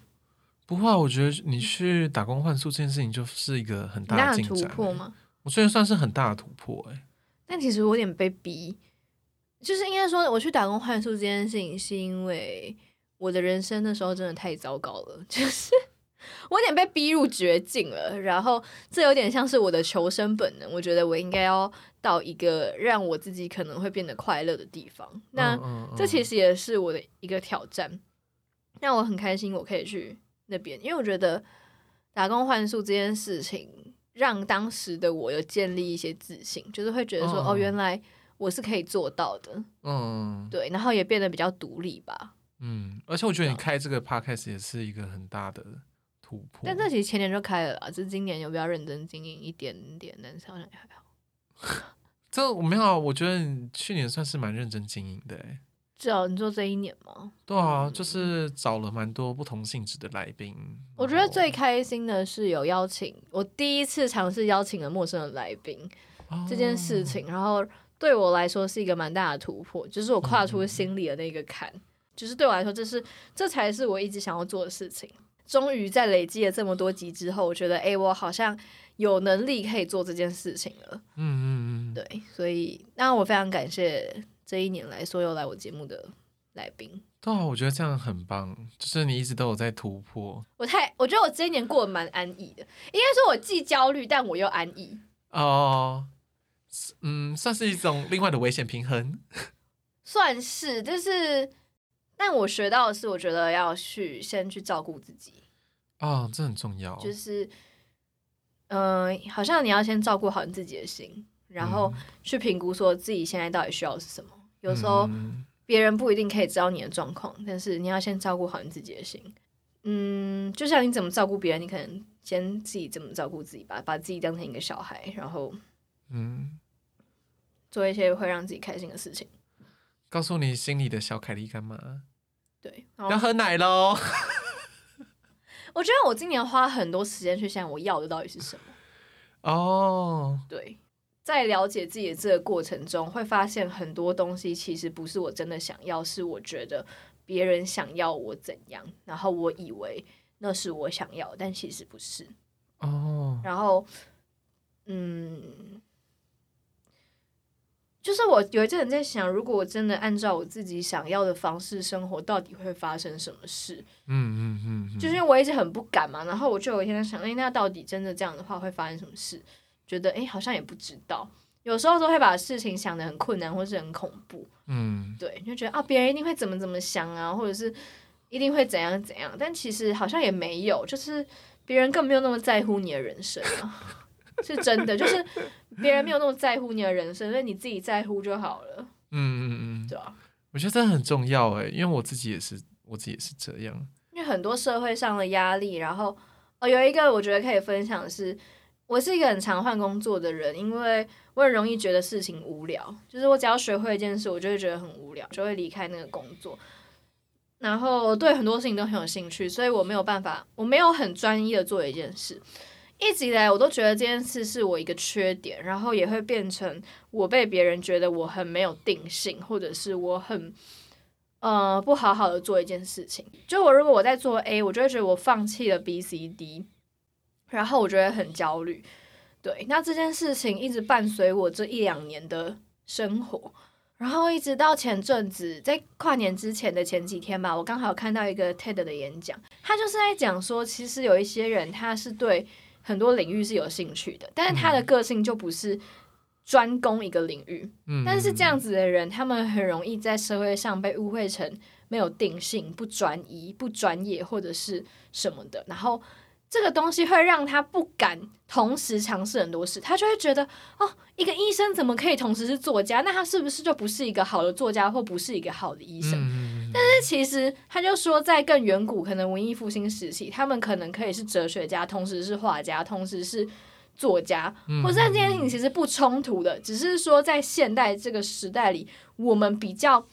不会啊，我觉得你去打工换宿这件事情就是一个很大大的突破吗？我虽然算是很大的突破、哎，但其实我有点被逼，就是应该说，我去打工换宿这件事情，是因为我的人生那时候真的太糟糕了，就是我有点被逼入绝境了。然后这有点像是我的求生本能，我觉得我应该要到一个让我自己可能会变得快乐的地方。那、嗯这其实实也是我的一个挑战，让我很开心，我可以去那边，因为我觉得打工换宿这件事情，让当时的我有建立一些自信，就是会觉得说，哦哦，原来我是可以做到的，嗯对，然后也变得比较独立吧。嗯，而且我觉得你开这个 podcast 也是一个很大的突破。但这其实前年就开了啦，只是今年有比较认真经营一点点，但是好像也还好。这我没有啊，我觉得你去年算是蛮认真经营的、哎，至少你做这一年吗？对啊，就是找了蛮多不同性质的来宾。我觉得最开心的是有邀请，我第一次尝试邀请了陌生的来宾，后这件事，情，然后对我来说是一个蛮大的突破，就是我跨嗯出心里的那个坎，就是对我来说，这是这才是我一直想要做的事情。终于在累积了这么多集之后，我觉得，哎、我好像有能力可以做这件事情了。哦嗯嗯嗯，对，所以，那我非常感谢这一年来所有来我节目的来宾。对啊，我觉得这样很棒，就是你一直都有在突破我太，我觉得我这一年过得蛮安逸的，应该说我既焦虑，但我又安逸。哦。是嗯，算是一种另外的危险平衡。算是，就是，但我学到的是，我觉得要去先去照顾自己，哦，这很重要。就是，嗯、好像你要先照顾好你自己的心，然后去评估说自己现在到底需要的是什么。有时候嗯别人不一定可以知道你的状况，但是你要先照顾好你自己的心。嗯，就像你怎么照顾别人，你可能先自己怎么照顾自己吧，把自己当成一个小孩，然后嗯，做一些会让自己开心的事情。告诉你心里的小凯莉干嘛？对，要喝奶喽。我觉得我今年花很多时间去想我要的到底是什么。哦，对，在了解自己的这个过程中，会发现很多东西其实不是我真的想要，是我觉得别人想要我怎样，然后我以为那是我想要，但其实不是。哦，然后，嗯，就是我有一阵子在想，如果我真的按照我自己想要的方式生活，到底会发生什么事？嗯嗯嗯嗯，就是因为我一直很不敢嘛，然后我就有一天在想，哎、那到底真的这样的话会发生什么事？觉得哎、诶好像也不知道。有时候都会把事情想的很困难，或是很恐怖，嗯对，就觉得啊，别人一定会怎么怎么想啊，或者是一定会怎样怎样，但其实好像也没有，就是别人更没有那么在乎你的人生啊，是真的，就是别人没有那么在乎你的人生，所以你自己在乎就好了，嗯嗯嗯，对啊、我觉得这很重要哎，因为我自己也是，我自己也是这样。因为很多社会上的压力，然后哦，有一个我觉得可以分享的是，我是一个很常换工作的人，因为我很容易觉得事情无聊，就是我只要学会一件事，我就会觉得很无聊，就会离开那个工作。然后对很多事情都很有兴趣，所以我没有办法，我没有很专一的做一件事。一直以来，我都觉得这件事是我一个缺点，然后也会变成我被别人觉得我很没有定性，或者是我很呃不好好的做一件事情。就我如果我在做 A，我就会觉得我放弃了 B、C、D，然后我觉得很焦虑。对，那这件事情一直伴随我这一两年的生活，然后一直到前阵子，在跨年之前的前几天吧，我刚好看到一个 TED 的演讲，他就是在讲说，其实有一些人他是对很多领域是有兴趣的，但是他的个性就不是专攻一个领域，嗯，但是这样子的人，他们很容易在社会上被误会成没有定性、不专一、不专业或者是什么的。然后这个东西会让他不敢同时尝试很多事，他就会觉得哦，一个医生怎么可以同时是作家？那他是不是就不是一个好的作家，或不是一个好的医生？嗯，但是其实他就说，在更远古，可能文艺复兴时期，他们可能可以是哲学家，同时是画家，同时是作家，嗯或者这件事情其实不冲突的，只是说在现代这个时代里，我们比较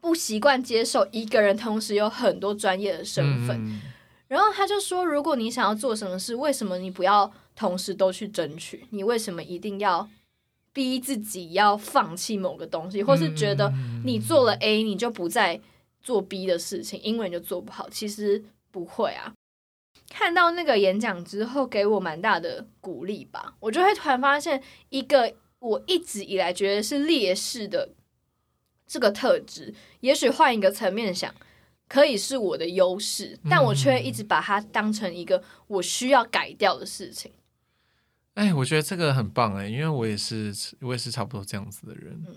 不习惯接受一个人同时有很多专业的身份。嗯然后他就说，如果你想要做什么事，为什么你不要同时都去争取？你为什么一定要逼自己要放弃某个东西，或是觉得你做了 A，你就不再做 B 的事情，因为你就做不好？其实不会啊。看到那个演讲之后，给我蛮大的鼓励吧。我就会突然发现，一个我一直以来觉得是劣势的这个特质，也许换一个层面想，可以是我的优势，但我却一直把它当成一个我需要改掉的事情。哎，我觉得这个很棒哎，因为我也是，我也是差不多这样子的人。嗯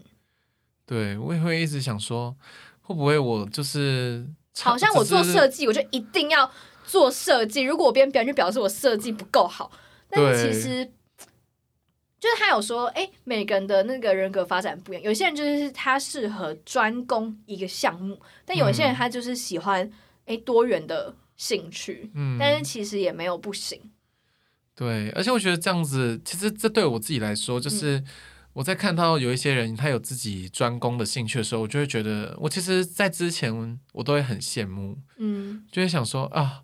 对，我也会一直想说，会不会我就是好像我做设计，我就一定要做设计。如果我别人表演，就表示我设计不够好。但其实，就是他有说，哎、每个人的那个人格发展不一样。有些人就是他适合专攻一个项目，但有些人嗯他就是喜欢哎、诶多元的兴趣。嗯，但是其实也没有不行。对，而且我觉得这样子，其实这对我自己来说，嗯就是我在看到有一些人他有自己专攻的兴趣的时候，我就会觉得，我其实，在之前我都会很羡慕，嗯就会想说啊，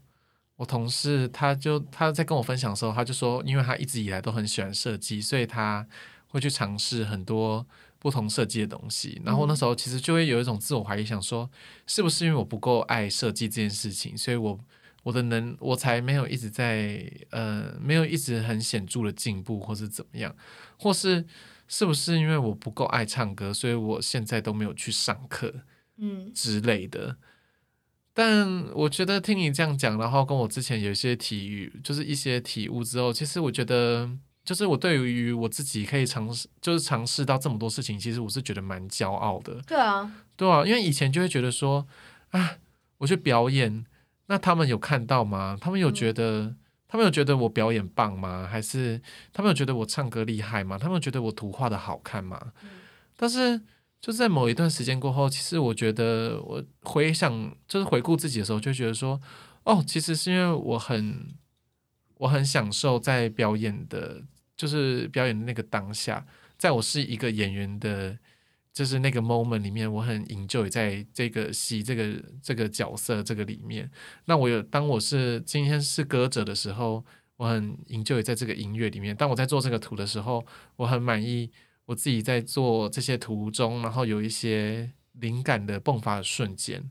我同事他就他在跟我分享的时候，他就说，因为他一直以来都很喜欢设计，所以他会去尝试很多不同设计的东西。然后那时候其实就会有一种自我怀疑，想说是不是因为我不够爱设计这件事情，所以我我的能我才没有一直在呃没有一直很显著的进步，或是怎么样，或是是不是因为我不够爱唱歌，所以我现在都没有去上课。嗯之类的。但我觉得听你这样讲，然后跟我之前有一些体育，就是一些体悟之后，其实我觉得，就是我对于我自己可以尝试，就是尝试到这么多事情，其实我是觉得蛮骄傲的，对啊，对啊，因为以前就会觉得说，啊，我去表演，那他们有看到吗？他们有觉得，他们有觉得我表演棒吗？还是他们有觉得我唱歌厉害吗？他们有觉得我图画的好看吗？嗯但是就是在某一段时间过后，其实我觉得我回想，就是回顾自己的时候，就觉得说，哦，其实是因为我很我很享受在表演的，就是表演的那个当下，在我是一个演员的，就是那个 moment 里面，我很 enjoy 在这个戏、这个这个角色这个里面。那我有当我是今天是歌者的时候，我很 enjoy 在这个音乐里面。当我在做这个图的时候，我很满意我自己在做这些途中，然后有一些灵感的迸发的瞬间。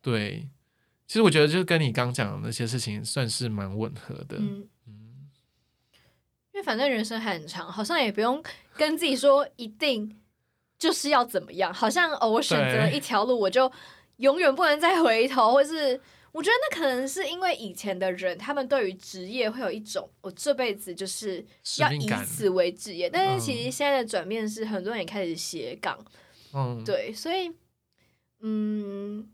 对，其实我觉得就是跟你刚讲的那些事情算是蛮吻合的。嗯。因为反正人生还很长，好像也不用跟自己说一定就是要怎么样，好像哦，我选择了一条路，我就永远不能再回头，或是我觉得那可能是因为以前的人，他们对于职业会有一种我这辈子就是要以此为职业，但是其嗯实现在的转变是很多人也开始斜杠，嗯，对，所以嗯，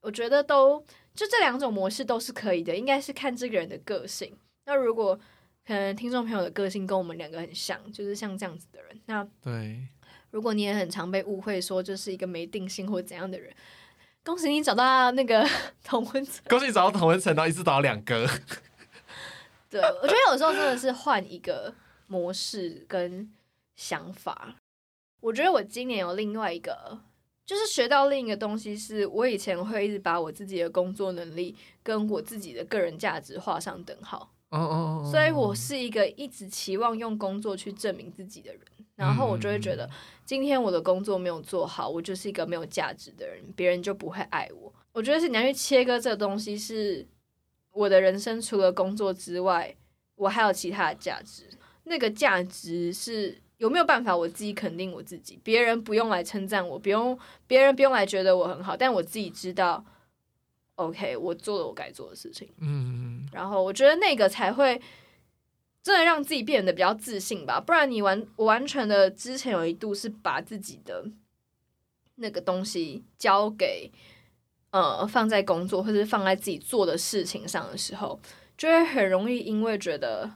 我觉得都就这两种模式都是可以的，应该是看这个人的个性。那如果可能听众朋友的个性跟我们两个很像，就是像这样子的人，那对，如果你也很常被误会说就是一个没定性或怎样的人，恭喜你找到那个 同温层。恭喜你找到同文层，然后一次找到两个。对，我觉得有时候真的是换一个模式跟想法。我觉得我今年有另外一个，就是学到另一个东西，是我以前会一直把我自己的工作能力跟我自己的个人价值画上等号，哦哦哦，所以我是一个一直期望用工作去证明自己的人。然后我就会觉得，今天我的工作没有做好，我就是一个没有价值的人，别人就不会爱我。我觉得是你要去切割这个东西，是我的人生除了工作之外，我还有其他的价值。那个价值是有没有办法我自己肯定我自己，别人不用来称赞我，不用别人不用来觉得我很好，但我自己知道，OK，我做了我该做的事情。嗯，然后我觉得那个才会真的让自己变得比较自信吧，不然你完我完全的之前有一度是把自己的那个东西交给呃放在工作或者是放在自己做的事情上的时候，就会很容易因为觉得，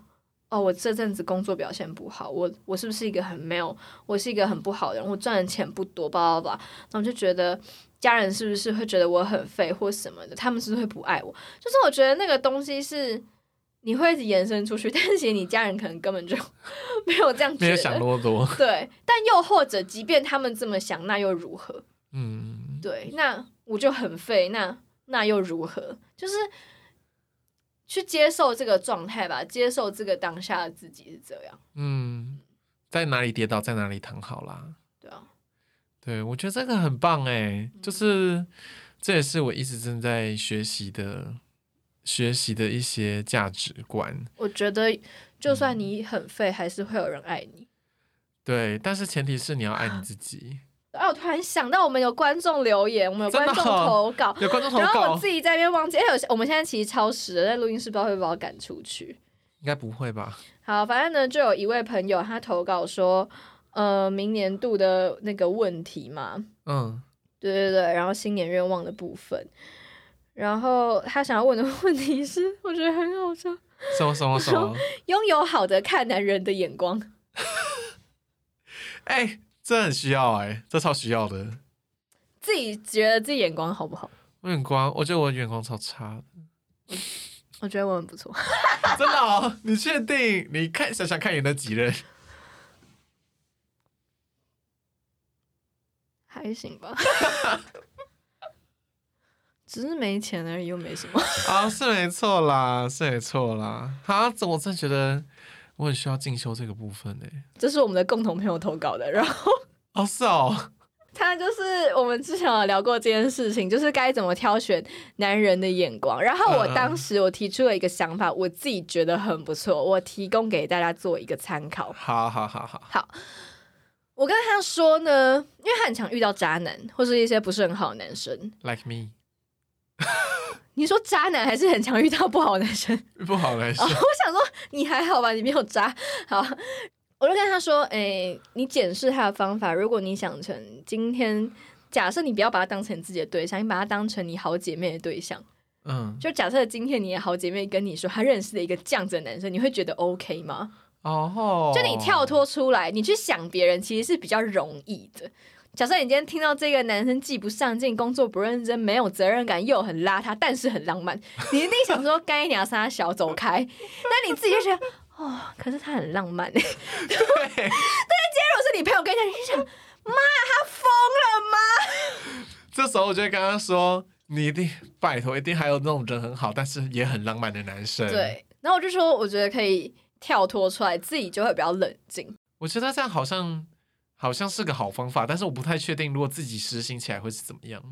哦，我这阵子工作表现不好，我我是不是一个很没有，我是一个很不好的人，我赚的钱不多，叭叭叭，然后就觉得家人是不是会觉得我很废或什么的，他们是不是会不爱我？就是我觉得那个东西是你会一直延伸出去，但是其实你家人可能根本就 没有这样觉没有想，那么多。对，但又或者，即便他们这么想，那又如何？嗯，对，那我就很废，那那又如何？就是去接受这个状态吧，接受这个当下的自己是这样，嗯，在哪里跌倒，在哪里躺好啦。对啊，对，我觉得这个很棒哎，就是这也是我一直正在学习的，学习的一些价值观。我觉得就算你很废，还是会有人爱你。对，但是前提是你要爱你自己。啊，我突然想到，我们有观众留言，我们有观众投稿，有观众投然后我，自己在那边忘记，哎，有我们现在其实超时了，在录音室不知道会不会把我赶出去。应该不会吧？好，反正呢，就有一位朋友他投稿说，呃，明年度的那个问题嘛，嗯，对对对，然后新年愿望的部分，然后他想要问的问题是，我觉得很好笑，什么什么什么？拥有好的看男人的眼光。哎、这很需要哎、这超需要的。自己觉得自己眼光好不好？我眼光，我觉得我眼光超差的，我觉得我很不错。真的哦？你确定？你看想想看你的几任？还行吧，只是没钱而已，又没什么。啊，是没错啦，是没错啦。啊，这我真觉得我很需要进修这个部分呢。这是我们的共同朋友投稿的，然后哦，是哦，他就是我们之前有聊过这件事情，就是该怎么挑选男人的眼光。然后我当时我提出了一个想法，我自己觉得很不错，我提供给大家做一个参考。好好好好好，我跟他说呢，因为他很常遇到渣男或是一些不是很好的男生。like me，你说渣男还是很常遇到不好的男生？不好男生哦，，我想说你还好吧，你没有渣。好，我就跟他说，哎、你检视他的方法，如果你想成今天，假设你不要把他当成你自己的对象，你把他当成你好姐妹的对象，嗯，就假设今天你的好姐妹跟你说她认识了一个这样子的男生，你会觉得 OK 吗？哦，就你跳脱出来，你去想别人，其实是比较容易的。假设你今天听到这个男生既不上进、工作不认真、没有责任感，又很邋遢，但是很浪漫，你一定想说该你要杀小走开。但你自己就觉得，哦，可是他很浪漫。对，但今天如果，是你朋友跟你讲，你就想，妈，他疯了吗？这时候我就会跟他说，你一定拜托，一定还有那种人很好，但是也很浪漫的男生。，对，然后我就说，我觉得可以跳脱出来，自己就会比较冷静。我觉得这样好像好像是个好方法，但是我不太确定，如果自己实行起来会是怎么样。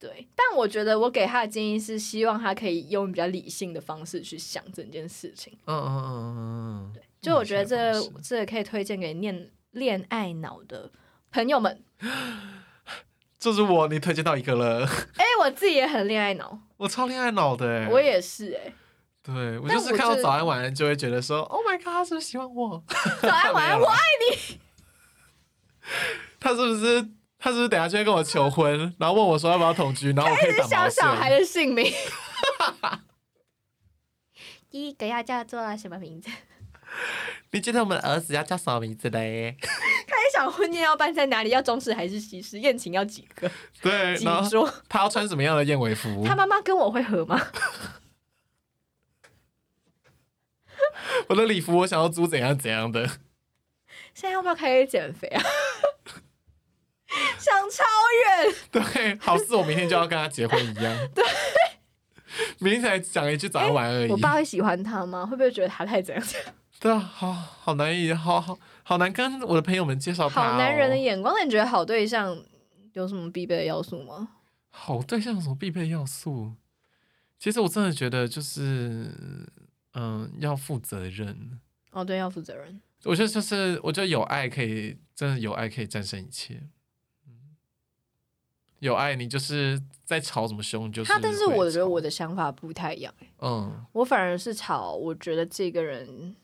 对，但我觉得我给他的建议是，希望他可以用比较理性的方式去想整件事情。嗯嗯嗯嗯嗯，对就我觉得嗯这是这个可以推荐给恋恋爱脑的朋友们。就是我，你推荐到一个了，哎、我自己也很恋爱脑，我超恋爱脑的哎，我也是哎、对我就是看到早安晚安就会觉得说，Oh my god，他是不是喜欢我？早安晚安，我爱 他是不是他是不是等下就会跟我求婚，然后问我说要不要同居，然后我可以打毛想小孩？的姓名。第一个要叫做什么名字？你觉得我们的儿子要叫什么名字嘞？他也想婚宴要办在哪里？要中式还是西式？宴请要几个？对，几然后桌？他要穿什么样的燕尾服？他妈妈跟我会合吗？我的礼服我想要租怎样怎样的？现在要不要开始减肥啊？想超远，对，好似我明天就要跟他结婚一样。对，明天才讲一句早安晚安而已。我爸会喜欢他吗？会不会觉得他太怎样？对啊，好好难以，好好好难跟我的朋友们介绍他、哦。好男人的眼光，那你觉得好对象有什么必备的要素吗？好对象有什么必备要素？其实我真的觉得就是，嗯，要负责任。哦，对，要负责任。我觉得就是，我觉得有爱可以，真的有爱可以战胜一切。嗯，有爱，你就是在吵什么凶，就是他，但是我觉得我的想法不太一样、欸，嗯。我反而是吵，我觉得这个人，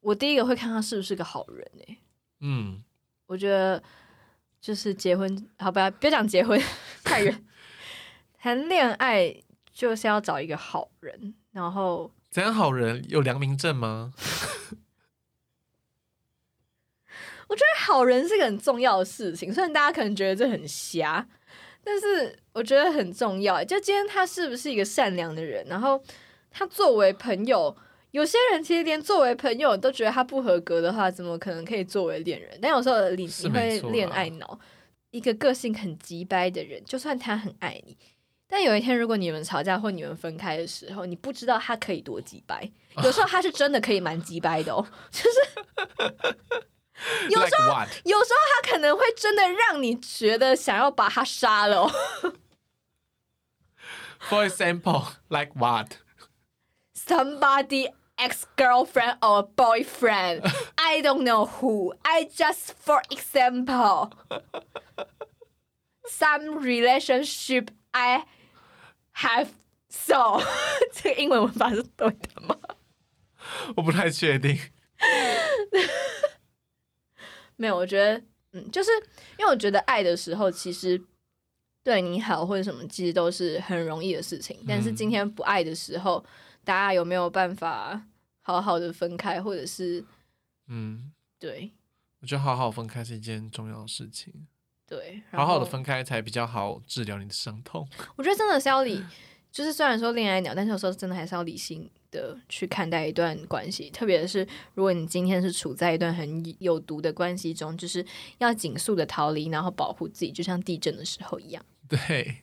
我第一个会看他是不是个好人、欸，嗯，我觉得就是结婚，好不要别讲结婚，太远，谈恋爱就是要找一个好人，然后怎样好人？有良民证吗？我觉得好人是个很重要的事情，虽然大家可能觉得这很瞎，但是我觉得很重要。就今天他是不是一个善良的人，然后他作为朋友，有些人其实连作为朋友都觉得他不合格的话，怎么可能可以作为恋人？但有时候你会恋爱脑，一个个性很急掰的人，就算他很爱你。但有一天，如果你们吵架或你们分开的时候，你不知道他可以多急掰。有时候他是真的可以蛮急掰的哦，就是有时 like what？有时候他可能会真的让你觉得想要把他杀了、哦。For example, like what? Somebody ex girlfriend or boyfriend, I don't know who. I just for example, some relationship I have so 这个英文文法是对的吗？我不太确定。没有，我觉得，嗯，就是因为我觉得爱的时候，其实对你好或者什么，其实都是很容易的事情。但是今天不爱的时候，大家有没有办法好好的分开，或者是嗯，对我觉得好好分开是一件重要的事情，对，好好的分开才比较好治疗你的伤痛。我觉得真的是要理，就是虽然说恋爱鸟，但是有时候真的还是要理性的去看待一段关系，特别是如果你今天是处在一段很有毒的关系中，就是要紧速的逃离，然后保护自己，就像地震的时候一样，对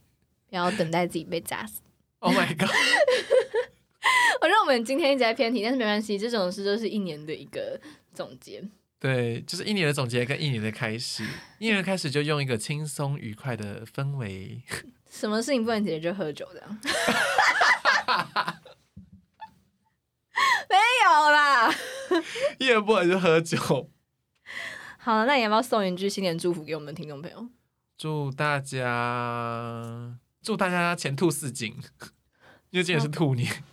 然后等待自己被砸死。Oh my god，我觉得我们今天一直在偏题，但是没关系，这种事就是一年的一个总结。对，就是一年的总结跟一年的开始，一年的开始就用一个轻松愉快的氛围。什么事情不能解决就喝酒这样？没有啦。一年不能就喝酒。好了，那你要不要送一句新年祝福给我们的听众朋友？祝大家祝大家前兔似锦，因为今年是兔年。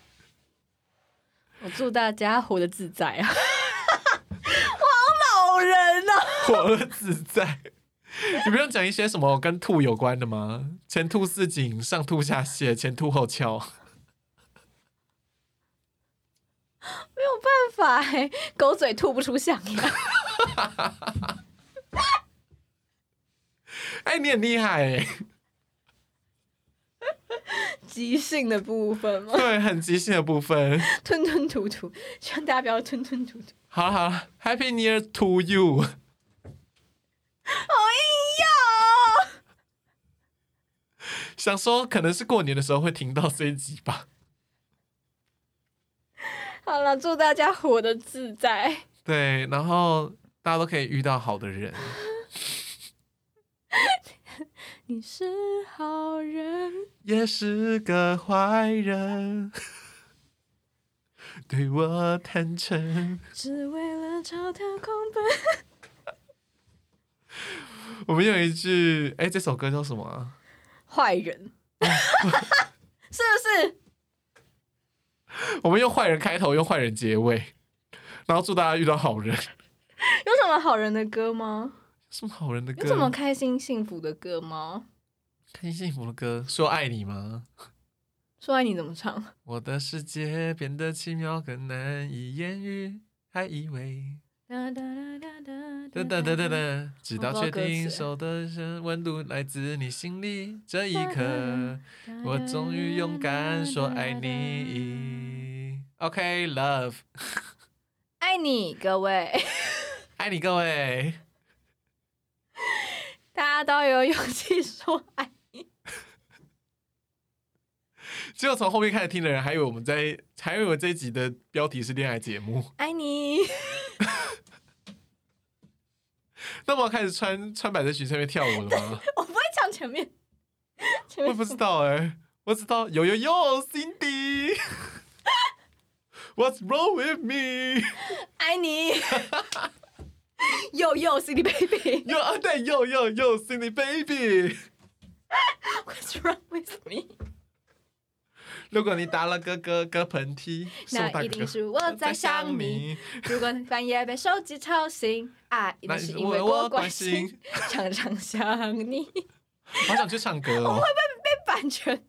我祝大家活得自在啊！我好老人啊！活得自在。你不用讲一些什么跟兔有关的吗？前兔似锦，上吐下泻，前凸后翘。没有办法哎、狗嘴吐不出象牙。哎、你很厉害哎，即兴的部分吗？对，很即兴的部分。吞吞吐吐，希望大家不要吞吞吐吐。好了好了，Happy New Year to you。好硬要哦！想说可能是过年的时候会听到这一集吧。好了，祝大家活得自在。对，然后大家都可以遇到好的人。你是好人，也是个坏人，对我坦诚。只为了朝天空奔。我们有一句，哎、这首歌叫什么啊？坏人，是不是？我们用坏人开头，用坏人结尾，然后祝大家遇到好人。有什么好人的歌吗？什么好人的歌？有什么开心幸福的歌吗？开心幸福的歌？说爱你吗？说爱你怎么唱？我的世界变得奇妙，更难以言喻，还以为哒哒哒哒哒哒哒哒直到确定手的是温度来自你心里，这一刻，我终于勇敢说爱你。OK，love，爱你，各位，爱你各位。大家都有勇气说爱。你。只有从后面开始听的人，还以为我们在，还以为这一集的标题是恋爱节目。爱你，那我要开始穿穿百褶裙上面跳舞了吗？我不会唱前面，前面我不知道哎、我知道有有有，Cindy，What's wrong with me？爱你。yo yo city baby，what's 有啊，对，有有有，Cindy Baby。What's wrong with me？如果你打了个个个喷嚏，那一定是我在想你。如果半夜被手机吵醒，啊，一定是因为我关心，常常想你。好想去唱歌哦。被版权，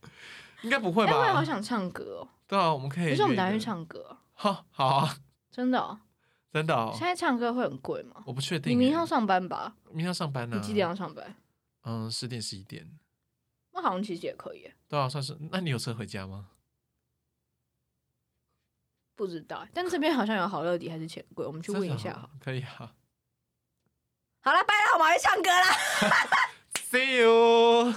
应该不会吧，我也好？想唱歌哦，对啊，我们可以。可是我们打算去。唱歌哦，好，好啊，真的哦。真的哦现。在唱歌会很贵吗？我不确定欸。你明天要上班吧？明天要上班呢？你几点要上班？嗯，十点十一点。那好像其实也可以耶，对啊，算是。那你有车回家吗？不知道。但这边好像有好乐迪还是钱柜，我们去问一下好真的。哦。可以啊。好了，拜了，我们要去唱歌啦。See you。